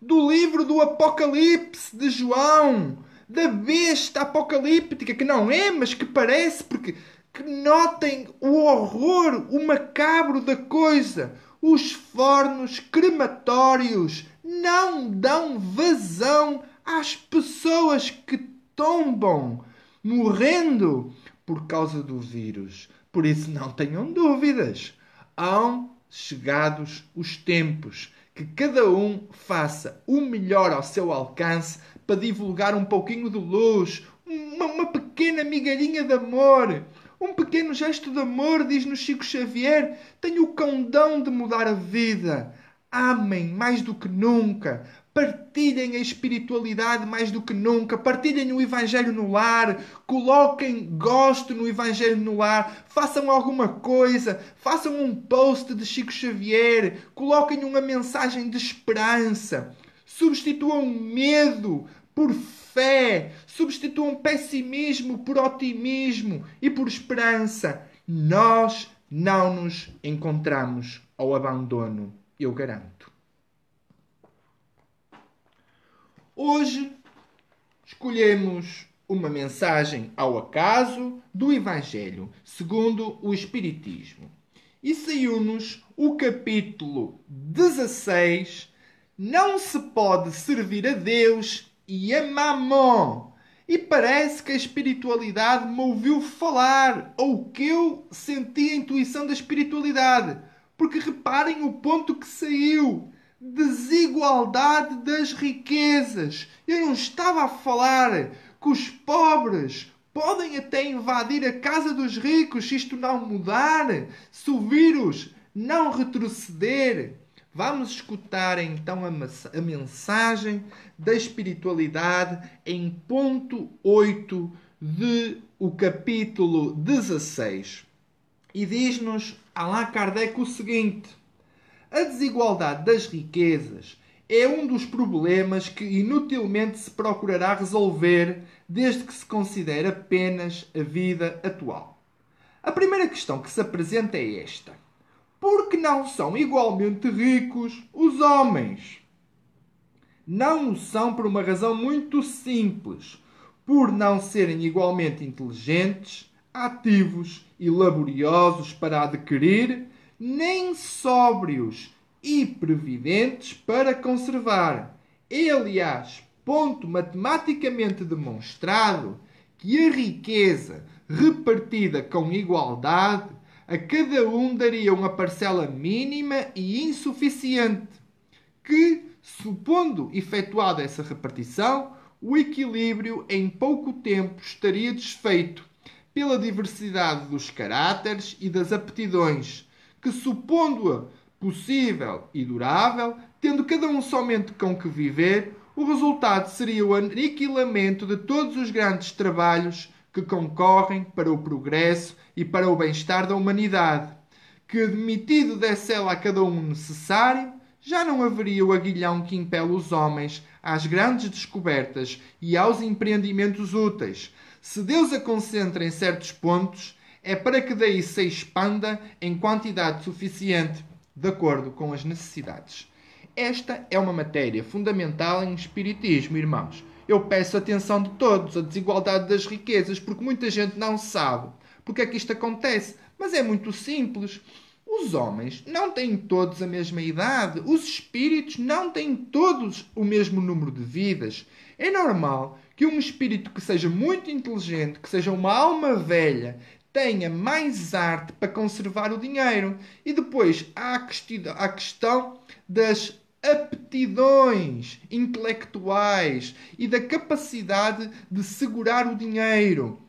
do livro do Apocalipse de João da besta apocalíptica, que não é, mas que parece, porque que notem o horror, o macabro da coisa. Os fornos crematórios não dão vazão às pessoas que tombam morrendo por causa do vírus. Por isso, não tenham dúvidas. Hão chegados os tempos que cada um faça o melhor ao seu alcance para divulgar um pouquinho de luz, uma, uma pequena migalhinha de amor. Um pequeno gesto de amor, diz-nos Chico Xavier, tem o condão de mudar a vida. Amem mais do que nunca. Partilhem a espiritualidade mais do que nunca. Partilhem o Evangelho no lar. Coloquem gosto no Evangelho no lar. Façam alguma coisa. Façam um post de Chico Xavier. Coloquem uma mensagem de esperança. Substituam medo por fé. Substituam pessimismo por otimismo e por esperança. Nós não nos encontramos ao abandono, eu garanto. Hoje escolhemos uma mensagem ao acaso do Evangelho segundo o Espiritismo. E saiu-nos o capítulo 16 não se pode servir a Deus e a Mamon. E parece que a espiritualidade me ouviu falar, ou que eu senti a intuição da espiritualidade. Porque reparem o ponto que saiu: desigualdade das riquezas. Eu não estava a falar que os pobres podem até invadir a casa dos ricos se isto não mudar, se o vírus não retroceder. Vamos escutar então a, mensagem da espiritualidade em ponto 8 de o capítulo 16. E diz-nos Allan Kardec o seguinte: A desigualdade das riquezas é um dos problemas que inutilmente se procurará resolver desde que se considere apenas a vida atual. A primeira questão que se apresenta é esta porque não são igualmente ricos os homens. Não são por uma razão muito simples, por não serem igualmente inteligentes, ativos e laboriosos para adquirir, nem sóbrios e previdentes para conservar. É, aliás, ponto matematicamente demonstrado que a riqueza repartida com igualdade a cada um daria uma parcela mínima e insuficiente, que, supondo efetuada essa repartição, o equilíbrio em pouco tempo estaria desfeito pela diversidade dos caráteres e das aptidões, que, supondo-a possível e durável, tendo cada um somente com que viver, o resultado seria o aniquilamento de todos os grandes trabalhos que concorrem para o progresso e para o bem-estar da humanidade, que, admitido desse ela a cada um necessário, já não haveria o aguilhão que impele os homens às grandes descobertas e aos empreendimentos úteis. Se Deus a concentra em certos pontos, é para que daí se expanda em quantidade suficiente, de acordo com as necessidades. Esta é uma matéria fundamental em Espiritismo, irmãos. Eu peço atenção de todos, a desigualdade das riquezas, porque muita gente não sabe porque é que isto acontece. Mas é muito simples. Os homens não têm todos a mesma idade, os espíritos não têm todos o mesmo número de vidas. É normal que um espírito que seja muito inteligente, que seja uma alma velha, tenha mais arte para conservar o dinheiro. E depois há a questão das aptidões intelectuais e da capacidade de segurar o dinheiro.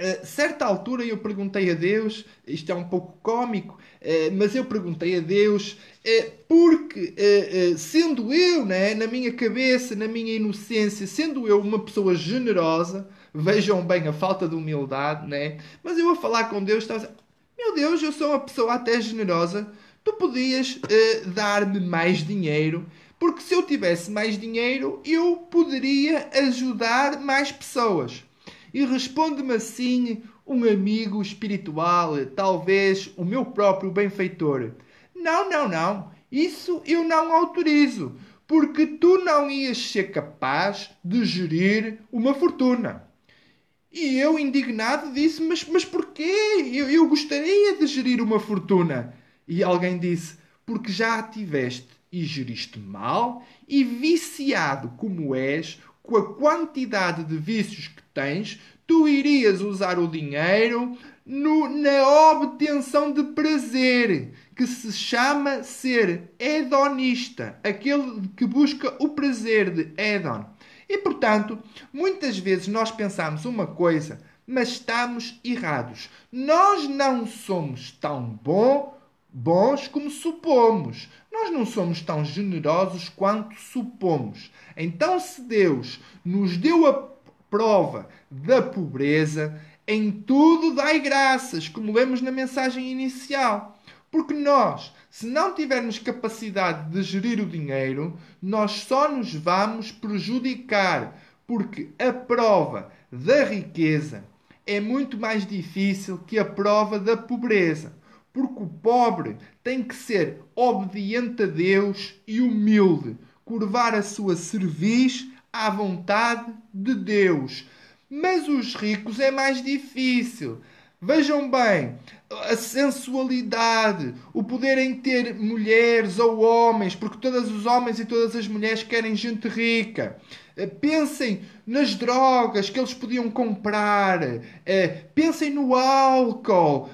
A certa altura eu perguntei a Deus, isto é um pouco cômico, eh, mas eu perguntei a Deus, eh, porque eh, sendo eu, né, na minha cabeça, na minha inocência, sendo eu uma pessoa generosa, vejam bem a falta de humildade, né? mas eu a falar com Deus estava a dizer, meu Deus, eu sou uma pessoa até generosa, tu podias uh, dar-me mais dinheiro, porque se eu tivesse mais dinheiro, eu poderia ajudar mais pessoas. E responde-me assim um amigo espiritual, talvez o meu próprio benfeitor: Não, não, não, isso eu não autorizo, porque tu não ias ser capaz de gerir uma fortuna. E eu, indignado, disse: Mas, mas porquê? Eu, eu gostaria de gerir uma fortuna. E alguém disse: Porque já a tiveste e geriste mal, e viciado como és, com a quantidade de vícios que tens, tu irias usar o dinheiro no, na obtenção de prazer, que se chama ser hedonista, aquele que busca o prazer de hedon. E portanto, muitas vezes nós pensamos uma coisa, mas estamos errados. Nós não somos tão bons bons como supomos. Nós não somos tão generosos quanto supomos. Então, se Deus nos deu a prova da pobreza, em tudo dai graças, como lemos na mensagem inicial. Porque nós, se não tivermos capacidade de gerir o dinheiro, nós só nos vamos prejudicar, porque a prova da riqueza é muito mais difícil que a prova da pobreza porque o pobre tem que ser obediente a Deus e humilde, curvar a sua cerviz à vontade de Deus. Mas os ricos é mais difícil. Vejam bem, a sensualidade, o poder em ter mulheres ou homens, porque todos os homens e todas as mulheres querem gente rica. Eh, pensem nas drogas que eles podiam comprar. Eh, pensem no álcool,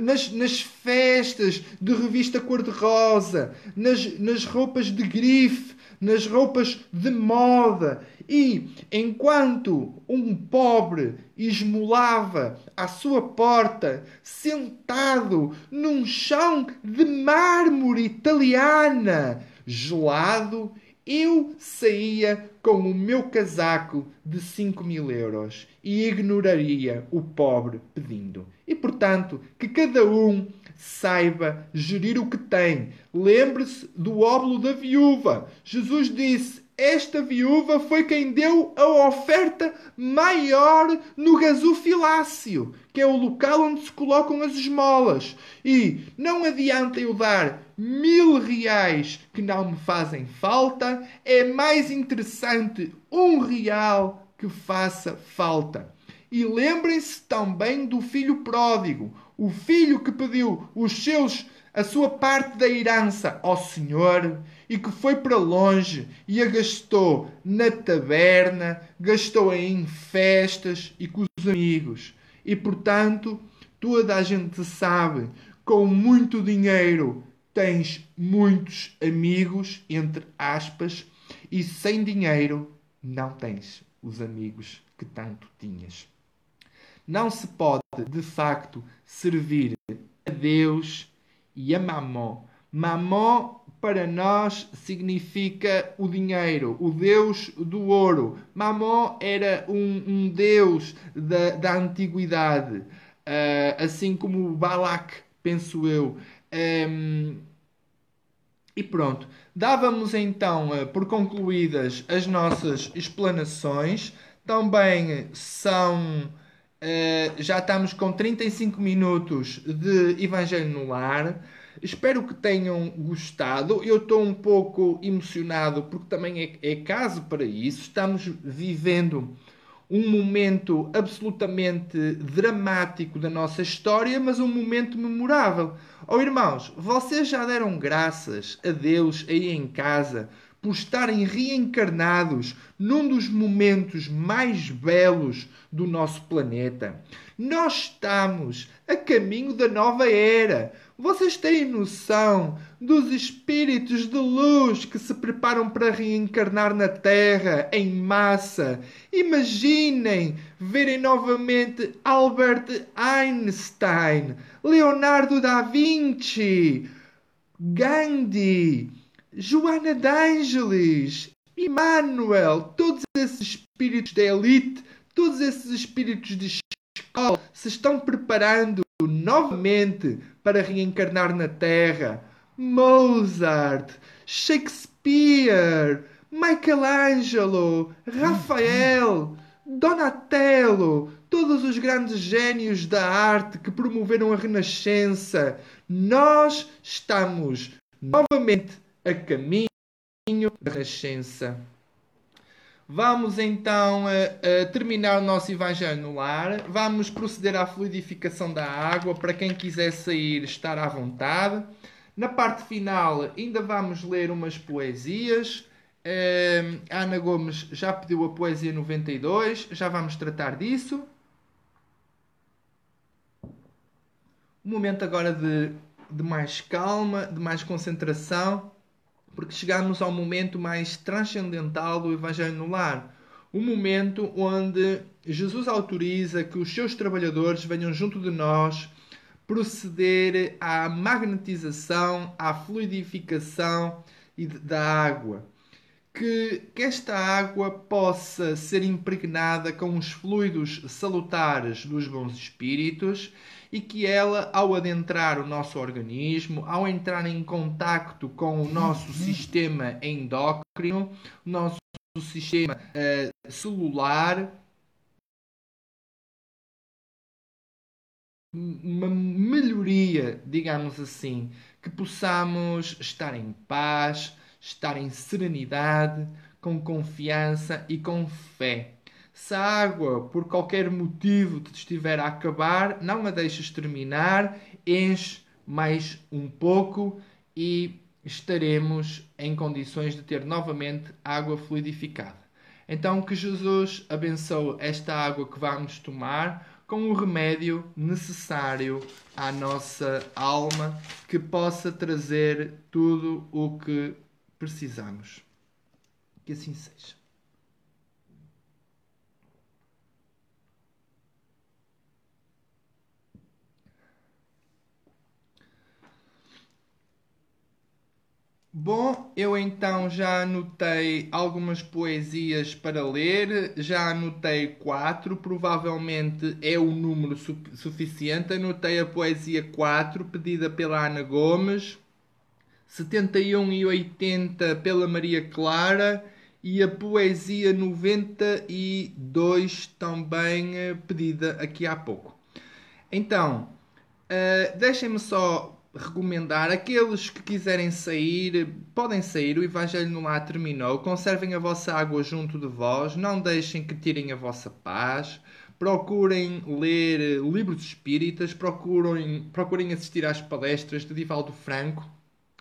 nas, nas festas de revista cor-de-rosa, nas, nas roupas de grife, nas roupas de moda. E enquanto um pobre esmolava à sua porta, sentado num chão de mármore italiana, gelado, eu saía com o meu casaco de 5 mil euros e ignoraria o pobre pedindo. E portanto, que cada um saiba gerir o que tem. Lembre-se do óbolo da viúva. Jesus disse: esta viúva foi quem deu a oferta maior no gasofilácio, que é o local onde se colocam as esmolas. E não adianta eu dar mil reais que não me fazem falta, é mais interessante um real que faça falta. E lembrem-se também do filho pródigo, o filho que pediu os seus a sua parte da herança ao Senhor e que foi para longe e a gastou na taberna, gastou em festas e com os amigos. E portanto, toda a gente sabe, com muito dinheiro tens muitos amigos, entre aspas, e sem dinheiro não tens os amigos que tanto tinhas. Não se pode, de facto, servir a Deus e a Mamó. Mamó para nós significa o dinheiro, o deus do ouro. Mamó era um, um deus da, da antiguidade, uh, assim como Balak, penso eu. Um, e pronto, dávamos então uh, por concluídas as nossas explanações. Também são. Uh, já estamos com 35 minutos de Evangelho no Lar. Espero que tenham gostado. Eu estou um pouco emocionado porque também é, é caso para isso. Estamos vivendo um momento absolutamente dramático da nossa história, mas um momento memorável. Oh irmãos, vocês já deram graças a Deus aí em casa por estarem reencarnados num dos momentos mais belos do nosso planeta. Nós estamos a caminho da nova era. Vocês têm noção dos espíritos de luz que se preparam para reencarnar na Terra em massa? Imaginem verem novamente Albert Einstein, Leonardo da Vinci, Gandhi, Joana d'Angelis, Emmanuel, todos esses espíritos da elite, todos esses espíritos de escola se estão preparando novamente para reencarnar na Terra. Mozart, Shakespeare, Michelangelo, Rafael, Donatello, todos os grandes gênios da arte que promoveram a Renascença. Nós estamos novamente a caminho da Renascença. Vamos então uh, uh, terminar o nosso Evangelho no lar. Vamos proceder à fluidificação da água. Para quem quiser sair, estar à vontade. Na parte final, ainda vamos ler umas poesias. Uh, Ana Gomes já pediu a poesia 92. Já vamos tratar disso. Um momento agora de, de mais calma, de mais concentração porque chegamos ao momento mais transcendental do Evangelho no Lar. O momento onde Jesus autoriza que os seus trabalhadores venham junto de nós proceder à magnetização, à fluidificação da água. Que, que esta água possa ser impregnada com os fluidos salutares dos bons espíritos e que ela, ao adentrar o nosso organismo, ao entrar em contacto com o nosso sistema endócrino, o nosso sistema uh, celular, uma melhoria, digamos assim, que possamos estar em paz, estar em serenidade, com confiança e com fé. Se a água, por qualquer motivo, te estiver a acabar, não a deixes terminar, enche mais um pouco e estaremos em condições de ter novamente água fluidificada. Então, que Jesus abençoe esta água que vamos tomar com o remédio necessário à nossa alma que possa trazer tudo o que precisamos. Que assim seja. Bom, eu então já anotei algumas poesias para ler, já anotei quatro, provavelmente é o número su suficiente. Anotei a poesia 4, pedida pela Ana Gomes, 71 e 80 pela Maria Clara e a poesia 92 também eh, pedida aqui há pouco. Então, uh, deixem-me só recomendar aqueles que quiserem sair, podem sair. O Evangelho no Lar terminou. Conservem a vossa água junto de vós. Não deixem que tirem a vossa paz. Procurem ler livros espíritas. Procurem, procurem assistir às palestras de Divaldo Franco.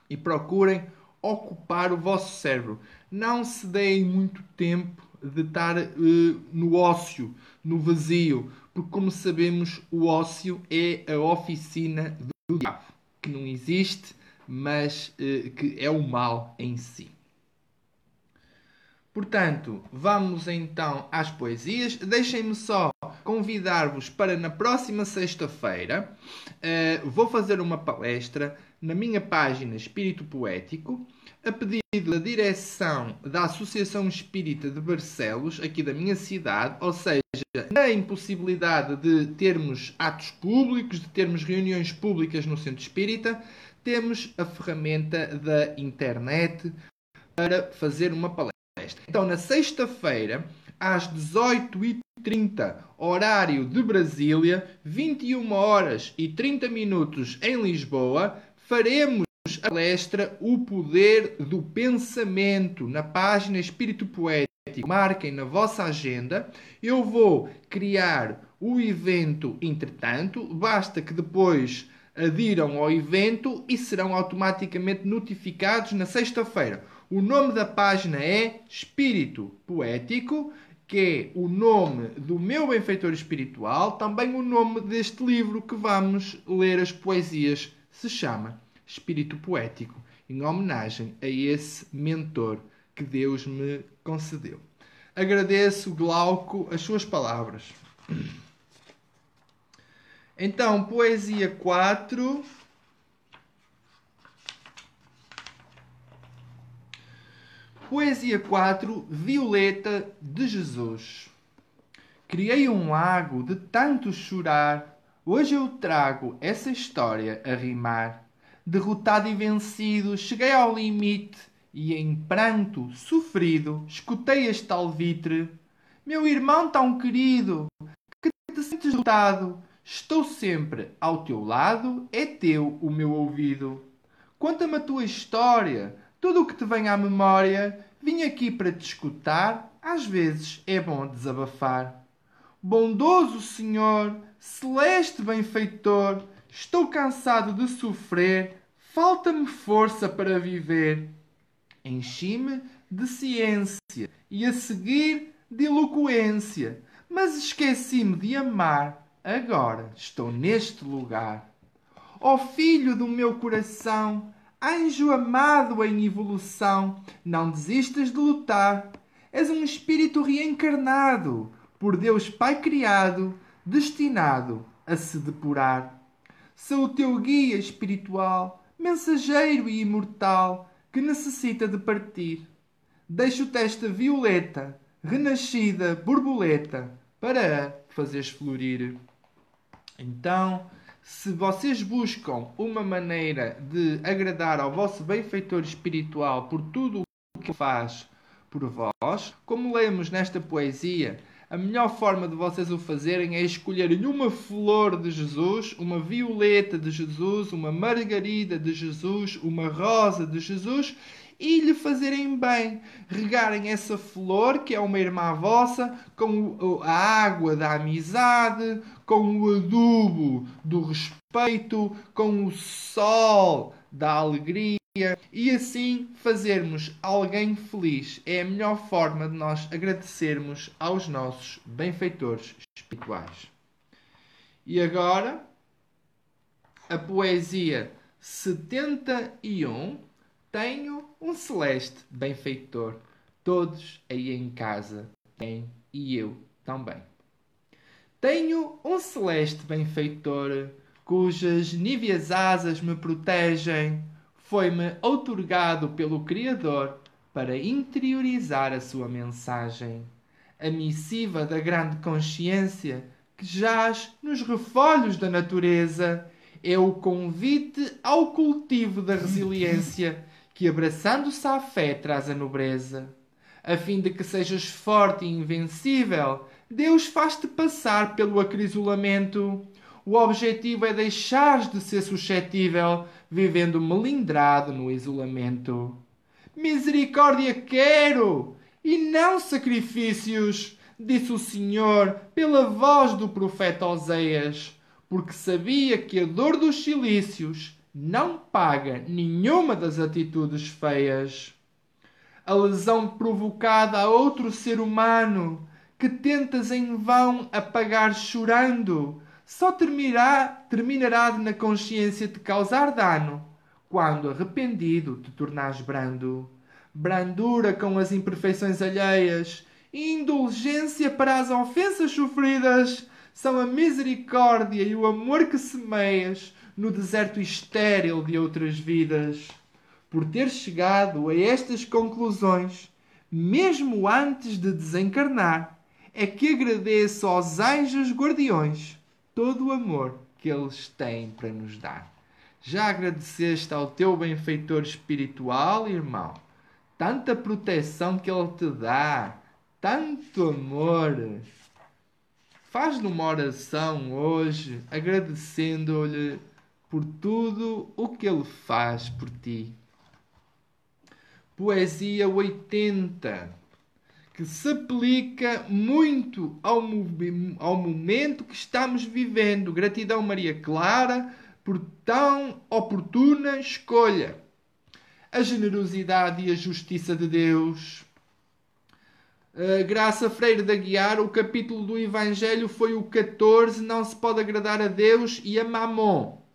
E procurem ocupar o vosso cérebro. Não se deem muito tempo de estar uh, no ócio, no vazio. Porque, como sabemos, o ócio é a oficina do diabo que não existe, mas uh, que é o mal em si. Portanto, vamos então às poesias. Deixem-me só convidar-vos para na próxima sexta-feira. Uh, vou fazer uma palestra na minha página Espírito Poético, a pedido da direção da Associação Espírita de Barcelos, aqui da minha cidade, ou seja, na impossibilidade de termos atos públicos, de termos reuniões públicas no centro espírita, temos a ferramenta da internet para fazer uma palestra. Então, na sexta-feira, às 18h30, horário de Brasília, 21 horas e 30 minutos em Lisboa, faremos a palestra O Poder do Pensamento na página Espírito Poético. Marquem na vossa agenda. Eu vou criar o evento entretanto, basta que depois adiram ao evento e serão automaticamente notificados na sexta-feira. O nome da página é Espírito Poético, que é o nome do meu benfeitor espiritual, também o nome deste livro que vamos ler as poesias se chama Espírito Poético, em homenagem a esse mentor que Deus me concedeu. Agradeço, Glauco, as suas palavras. Então, poesia 4. Poesia 4, Violeta de Jesus. Criei um lago de tanto chorar, hoje eu trago essa história a rimar. Derrotado e vencido, cheguei ao limite e em pranto, sofrido, escutei este alvitre. Meu irmão tão querido, que te sentes derrotado, estou sempre ao teu lado, é teu o meu ouvido. Conta-me a tua história, tudo o que te vem à memória, vim aqui para te escutar, às vezes é bom desabafar. Bondoso Senhor, celeste benfeitor, estou cansado de sofrer, falta-me força para viver. Enchi-me de ciência e a seguir de eloquência, mas esqueci-me de amar, agora estou neste lugar. Ó oh, filho do meu coração, Anjo amado em evolução, não desistas de lutar. És um espírito reencarnado, por Deus Pai criado, destinado a se depurar. Sou o teu guia espiritual, mensageiro e imortal, que necessita de partir. Deixo-te esta violeta, renascida borboleta, para a fazeres florir. Então, se vocês buscam uma maneira de agradar ao vosso benfeitor espiritual por tudo o que faz por vós, como lemos nesta poesia, a melhor forma de vocês o fazerem é escolherem uma flor de Jesus, uma violeta de Jesus, uma margarida de Jesus, uma rosa de Jesus e lhe fazerem bem, regarem essa flor, que é uma irmã vossa, com a água da amizade, com o adubo do respeito, com o sol da alegria e assim fazermos alguém feliz. É a melhor forma de nós agradecermos aos nossos benfeitores espirituais. E agora, a poesia 71 tenho um celeste benfeitor. Todos aí em casa têm e eu também. Tenho um celeste benfeitor, cujas níveas asas me protegem. Foi-me outorgado pelo Criador para interiorizar a sua mensagem. A missiva da grande consciência que jaz nos refolhos da natureza é o convite ao cultivo da resiliência que abraçando-se à fé traz a nobreza. A fim de que sejas forte e invencível, Deus faz-te passar pelo acrisolamento. O objetivo é deixares de ser suscetível, vivendo melindrado no isolamento. Misericórdia quero, e não sacrifícios, disse o Senhor pela voz do profeta Oseias, porque sabia que a dor dos cilícios não paga nenhuma das atitudes feias. A lesão provocada a outro ser humano que tentas em vão apagar chorando só terminará, terminará na consciência te causar dano quando arrependido te tornares brando. brandura com as imperfeições alheias indulgência para as ofensas sofridas são a misericórdia e o amor que semeias no deserto estéril de outras vidas. Por ter chegado a estas conclusões, mesmo antes de desencarnar, é que agradeço aos anjos guardiões todo o amor que eles têm para nos dar. Já agradeceste ao teu benfeitor espiritual, irmão? Tanta proteção que ele te dá, tanto amor. Faz-lhe uma oração hoje, agradecendo-lhe por tudo o que ele faz por ti. Poesia 80, que se aplica muito ao, ao momento que estamos vivendo. Gratidão, Maria Clara, por tão oportuna escolha. A generosidade e a justiça de Deus. Uh, Graça Freire da Guiar, o capítulo do Evangelho foi o 14, não se pode agradar a Deus e a Mamon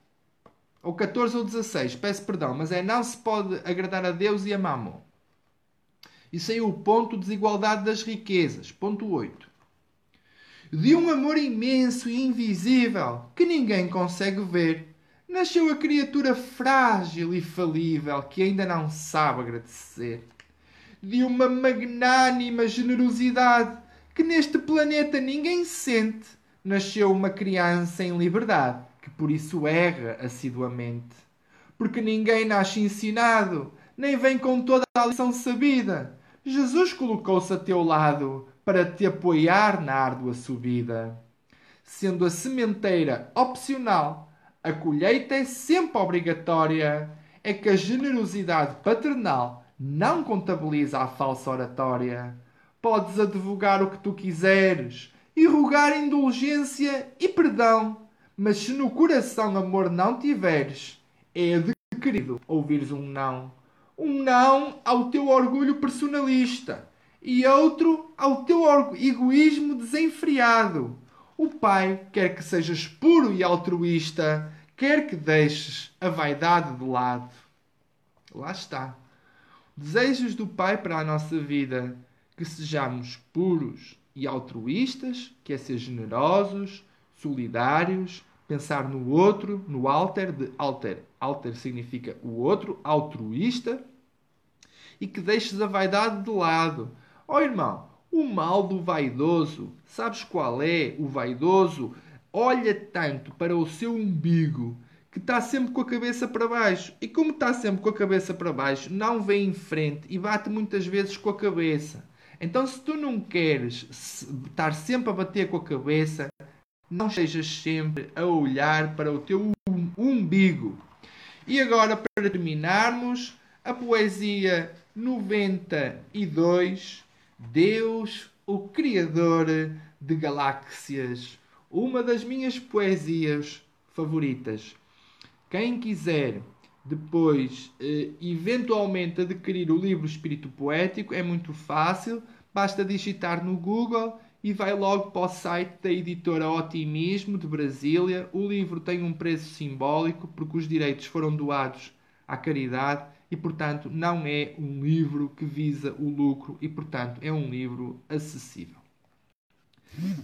ou 14 ou 16, peço perdão, mas é não se pode agradar a Deus e a Mamon. Aí é o ponto desigualdade das riquezas. Ponto 8. De um amor imenso e invisível que ninguém consegue ver, nasceu a criatura frágil e falível que ainda não sabe agradecer. De uma magnânima generosidade que neste planeta ninguém sente, nasceu uma criança em liberdade que por isso erra assiduamente. Porque ninguém nasce ensinado, nem vem com toda a lição sabida. Jesus colocou-se a teu lado para te apoiar na árdua subida. Sendo a sementeira opcional, a colheita é sempre obrigatória. É que a generosidade paternal não contabiliza a falsa oratória. Podes advogar o que tu quiseres e rogar indulgência e perdão mas se no coração amor não tiveres, é de querido ouvires um não. Um não ao teu orgulho personalista e outro ao teu egoísmo desenfreado. O Pai quer que sejas puro e altruísta, quer que deixes a vaidade de lado. Lá está. Desejos do Pai para a nossa vida que sejamos puros e altruístas, que é ser generosos, solidários, pensar no outro, no alter, de alter. Alter significa o outro, altruísta, e que deixes a vaidade de lado. Ó oh, irmão, o mal do vaidoso, sabes qual é? O vaidoso olha tanto para o seu umbigo que está sempre com a cabeça para baixo. E como está sempre com a cabeça para baixo, não vem em frente e bate muitas vezes com a cabeça. Então, se tu não queres estar sempre a bater com a cabeça, não estejas sempre a olhar para o teu umbigo. E agora, para terminarmos, a poesia 92, Deus, o Criador de Galáxias, uma das minhas poesias favoritas. Quem quiser depois, eh, eventualmente, adquirir o livro Espírito Poético, é muito fácil, basta digitar no Google e vai logo para o site da editora Otimismo de Brasília. O livro tem um preço simbólico porque os direitos foram doados à caridade e, portanto, não é um livro que visa o lucro e, portanto, é um livro acessível.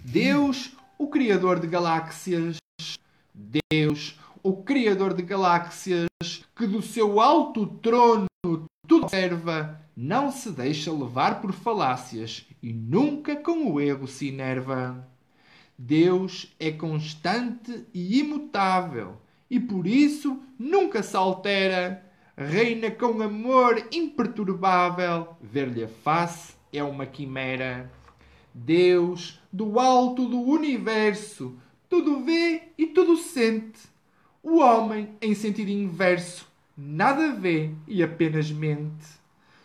Deus, o Criador de galáxias, Deus, o Criador de galáxias, que do seu alto trono tudo observa, não se deixa levar por falácias e nunca com o ego se enerva. Deus é constante e imutável e por isso nunca se altera. Reina com amor imperturbável, ver-lhe a face é uma quimera. Deus, do alto do universo, tudo vê e tudo sente. O homem, em sentido inverso, nada vê e apenas mente.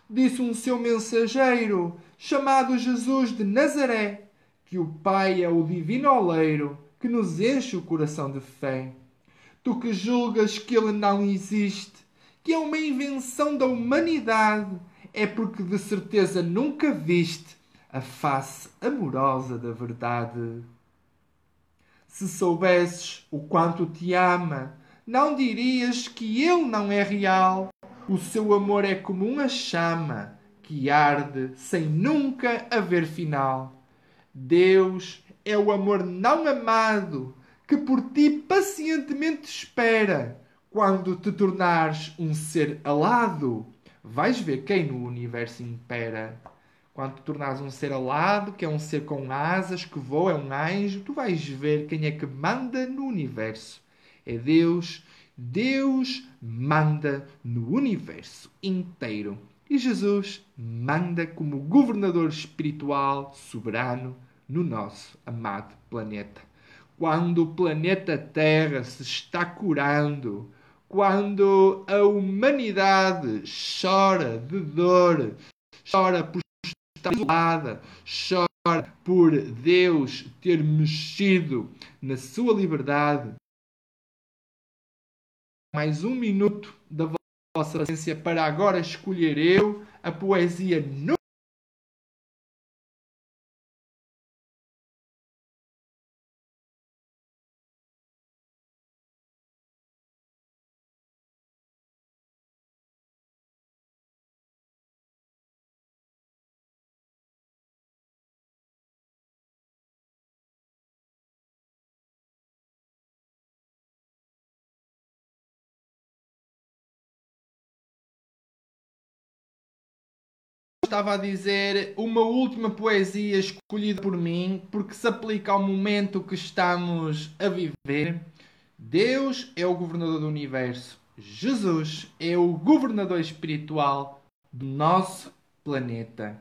Disse um seu mensageiro, chamado Jesus de Nazaré, que o Pai é o divino oleiro que nos enche o coração de fé. Tu que julgas que ele não existe, que é uma invenção da humanidade, é porque de certeza nunca viste a face amorosa da verdade. Se soubesses o quanto te ama, não dirias que ele não é real. O seu amor é como uma chama que arde sem nunca haver final. Deus é o amor não amado que por ti pacientemente espera. Quando te tornares um ser alado, vais ver quem no universo impera. Quando te tornares um ser alado, que é um ser com asas, que voa, é um anjo, tu vais ver quem é que manda no universo. É Deus. Deus manda no universo inteiro. E Jesus manda como governador espiritual soberano no nosso amado planeta. Quando o planeta Terra se está curando, quando a humanidade chora de dor, chora por estar isolada, chora por Deus ter mexido na sua liberdade. Mais um minuto da vossa paciência para agora escolher eu a poesia no estava a dizer uma última poesia escolhida por mim, porque se aplica ao momento que estamos a viver. Deus é o governador do universo. Jesus é o governador espiritual do nosso planeta.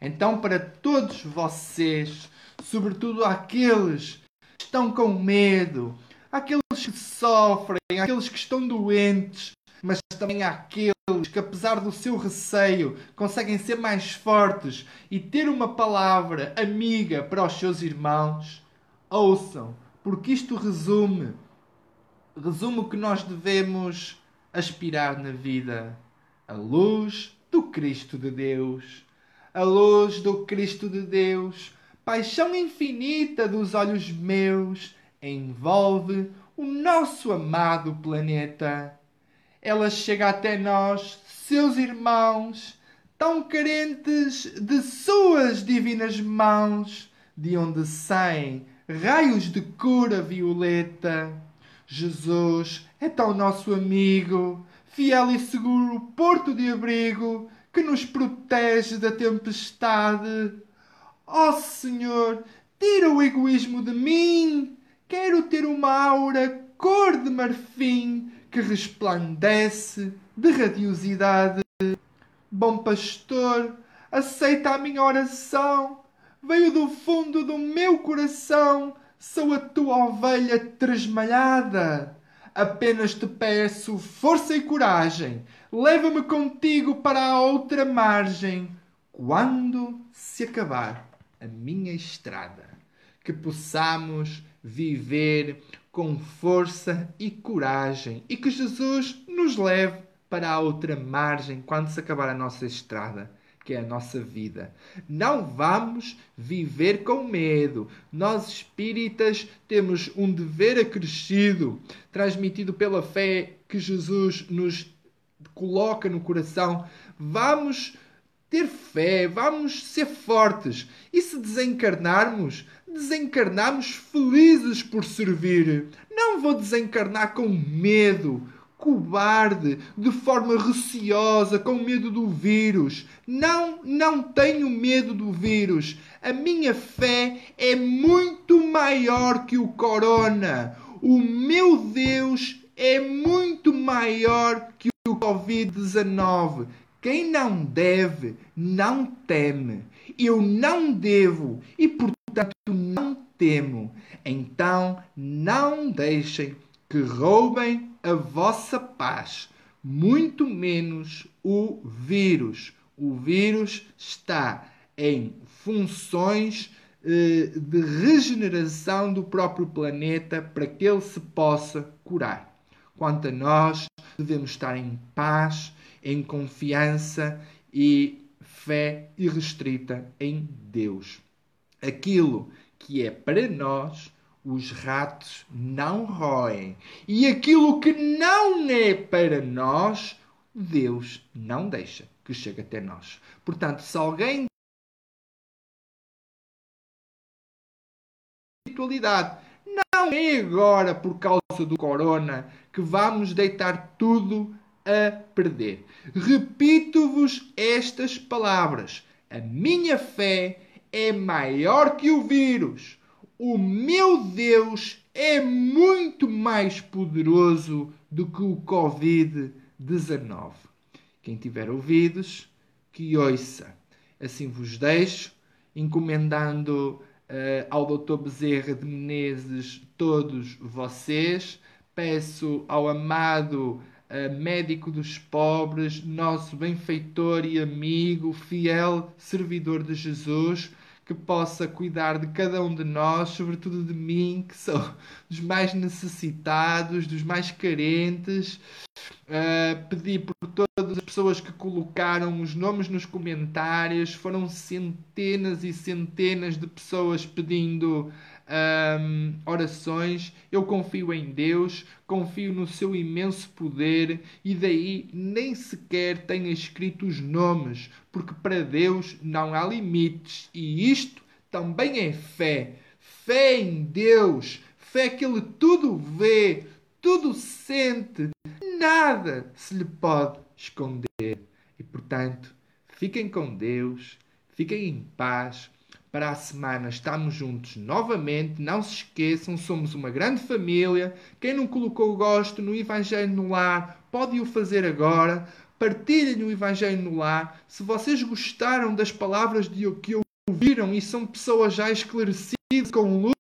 Então, para todos vocês, sobretudo aqueles que estão com medo, aqueles que sofrem, aqueles que estão doentes, mas também aqueles que, apesar do seu receio, conseguem ser mais fortes e ter uma palavra amiga para os seus irmãos, ouçam, porque isto resume, resume o que nós devemos aspirar na vida: a luz do Cristo de Deus, a luz do Cristo de Deus, paixão infinita dos olhos meus, envolve o nosso amado planeta ela chega até nós, seus irmãos, tão carentes de suas divinas mãos, de onde saem raios de cura violeta. Jesus é tão nosso amigo, fiel e seguro porto de abrigo, que nos protege da tempestade. Ó oh, Senhor, tira o egoísmo de mim. Quero ter uma aura cor de marfim que resplandece de radiosidade. Bom pastor, aceita a minha oração. Veio do fundo do meu coração. Sou a tua ovelha tresmalhada. Apenas te peço força e coragem. Leva-me contigo para a outra margem. Quando se acabar a minha estrada, que possamos viver com força e coragem e que Jesus nos leve para a outra margem quando se acabar a nossa estrada, que é a nossa vida. Não vamos viver com medo. Nós espíritas temos um dever acrescido, transmitido pela fé que Jesus nos coloca no coração. Vamos ter fé, vamos ser fortes. E se desencarnarmos, desencarnamos felizes por servir. Não vou desencarnar com medo, cobarde, de forma receosa, com medo do vírus. Não, não tenho medo do vírus. A minha fé é muito maior que o corona. O meu Deus é muito maior que o Covid-19. Quem não deve, não teme. Eu não devo e, portanto, portanto não temo. Então não deixem que roubem a vossa paz, muito menos o vírus. O vírus está em funções eh, de regeneração do próprio planeta para que ele se possa curar. Quanto a nós, devemos estar em paz, em confiança e fé irrestrita em Deus aquilo que é para nós, os ratos não roem. E aquilo que não é para nós, Deus não deixa. que chega até nós. Portanto, se alguém espiritualidade não é agora por causa do corona que vamos deitar tudo a perder. Repito-vos estas palavras: a minha fé é maior que o vírus. O meu Deus é muito mais poderoso do que o Covid-19. Quem tiver ouvidos, que ouça. Assim vos deixo, encomendando uh, ao Dr. Bezerra de Menezes todos vocês. Peço ao amado uh, médico dos pobres, nosso benfeitor e amigo, fiel servidor de Jesus, que possa cuidar de cada um de nós, sobretudo de mim, que sou dos mais necessitados, dos mais carentes. Uh, pedi por todas as pessoas que colocaram os nomes nos comentários. Foram centenas e centenas de pessoas pedindo um, orações. Eu confio em Deus, confio no seu imenso poder e daí nem sequer tenho escrito os nomes, porque para Deus não há limites e isto também é fé. Fé em Deus, fé que Ele tudo vê, tudo sente, nada se lhe pode esconder. E portanto, fiquem com Deus, fiquem em paz para a semana estamos juntos novamente. Não se esqueçam, somos uma grande família. Quem não colocou gosto no Evangelho no Lar, pode o fazer agora. Partilhem o Evangelho no Lar. Se vocês gostaram das palavras de que ouviram e são pessoas já esclarecidas com luz,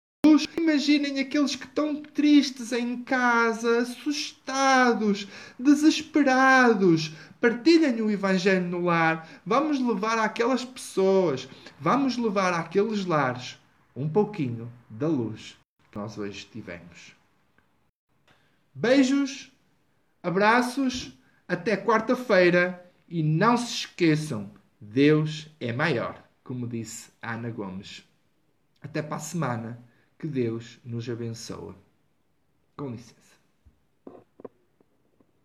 Imaginem aqueles que estão tristes em casa, assustados, desesperados. Partilhem o Evangelho no lar. Vamos levar àquelas pessoas, vamos levar àqueles lares um pouquinho da luz que nós hoje tivemos. Beijos, abraços, até quarta-feira e não se esqueçam, Deus é maior, como disse Ana Gomes. Até para a semana. Que Deus nos abençoe. Com licença.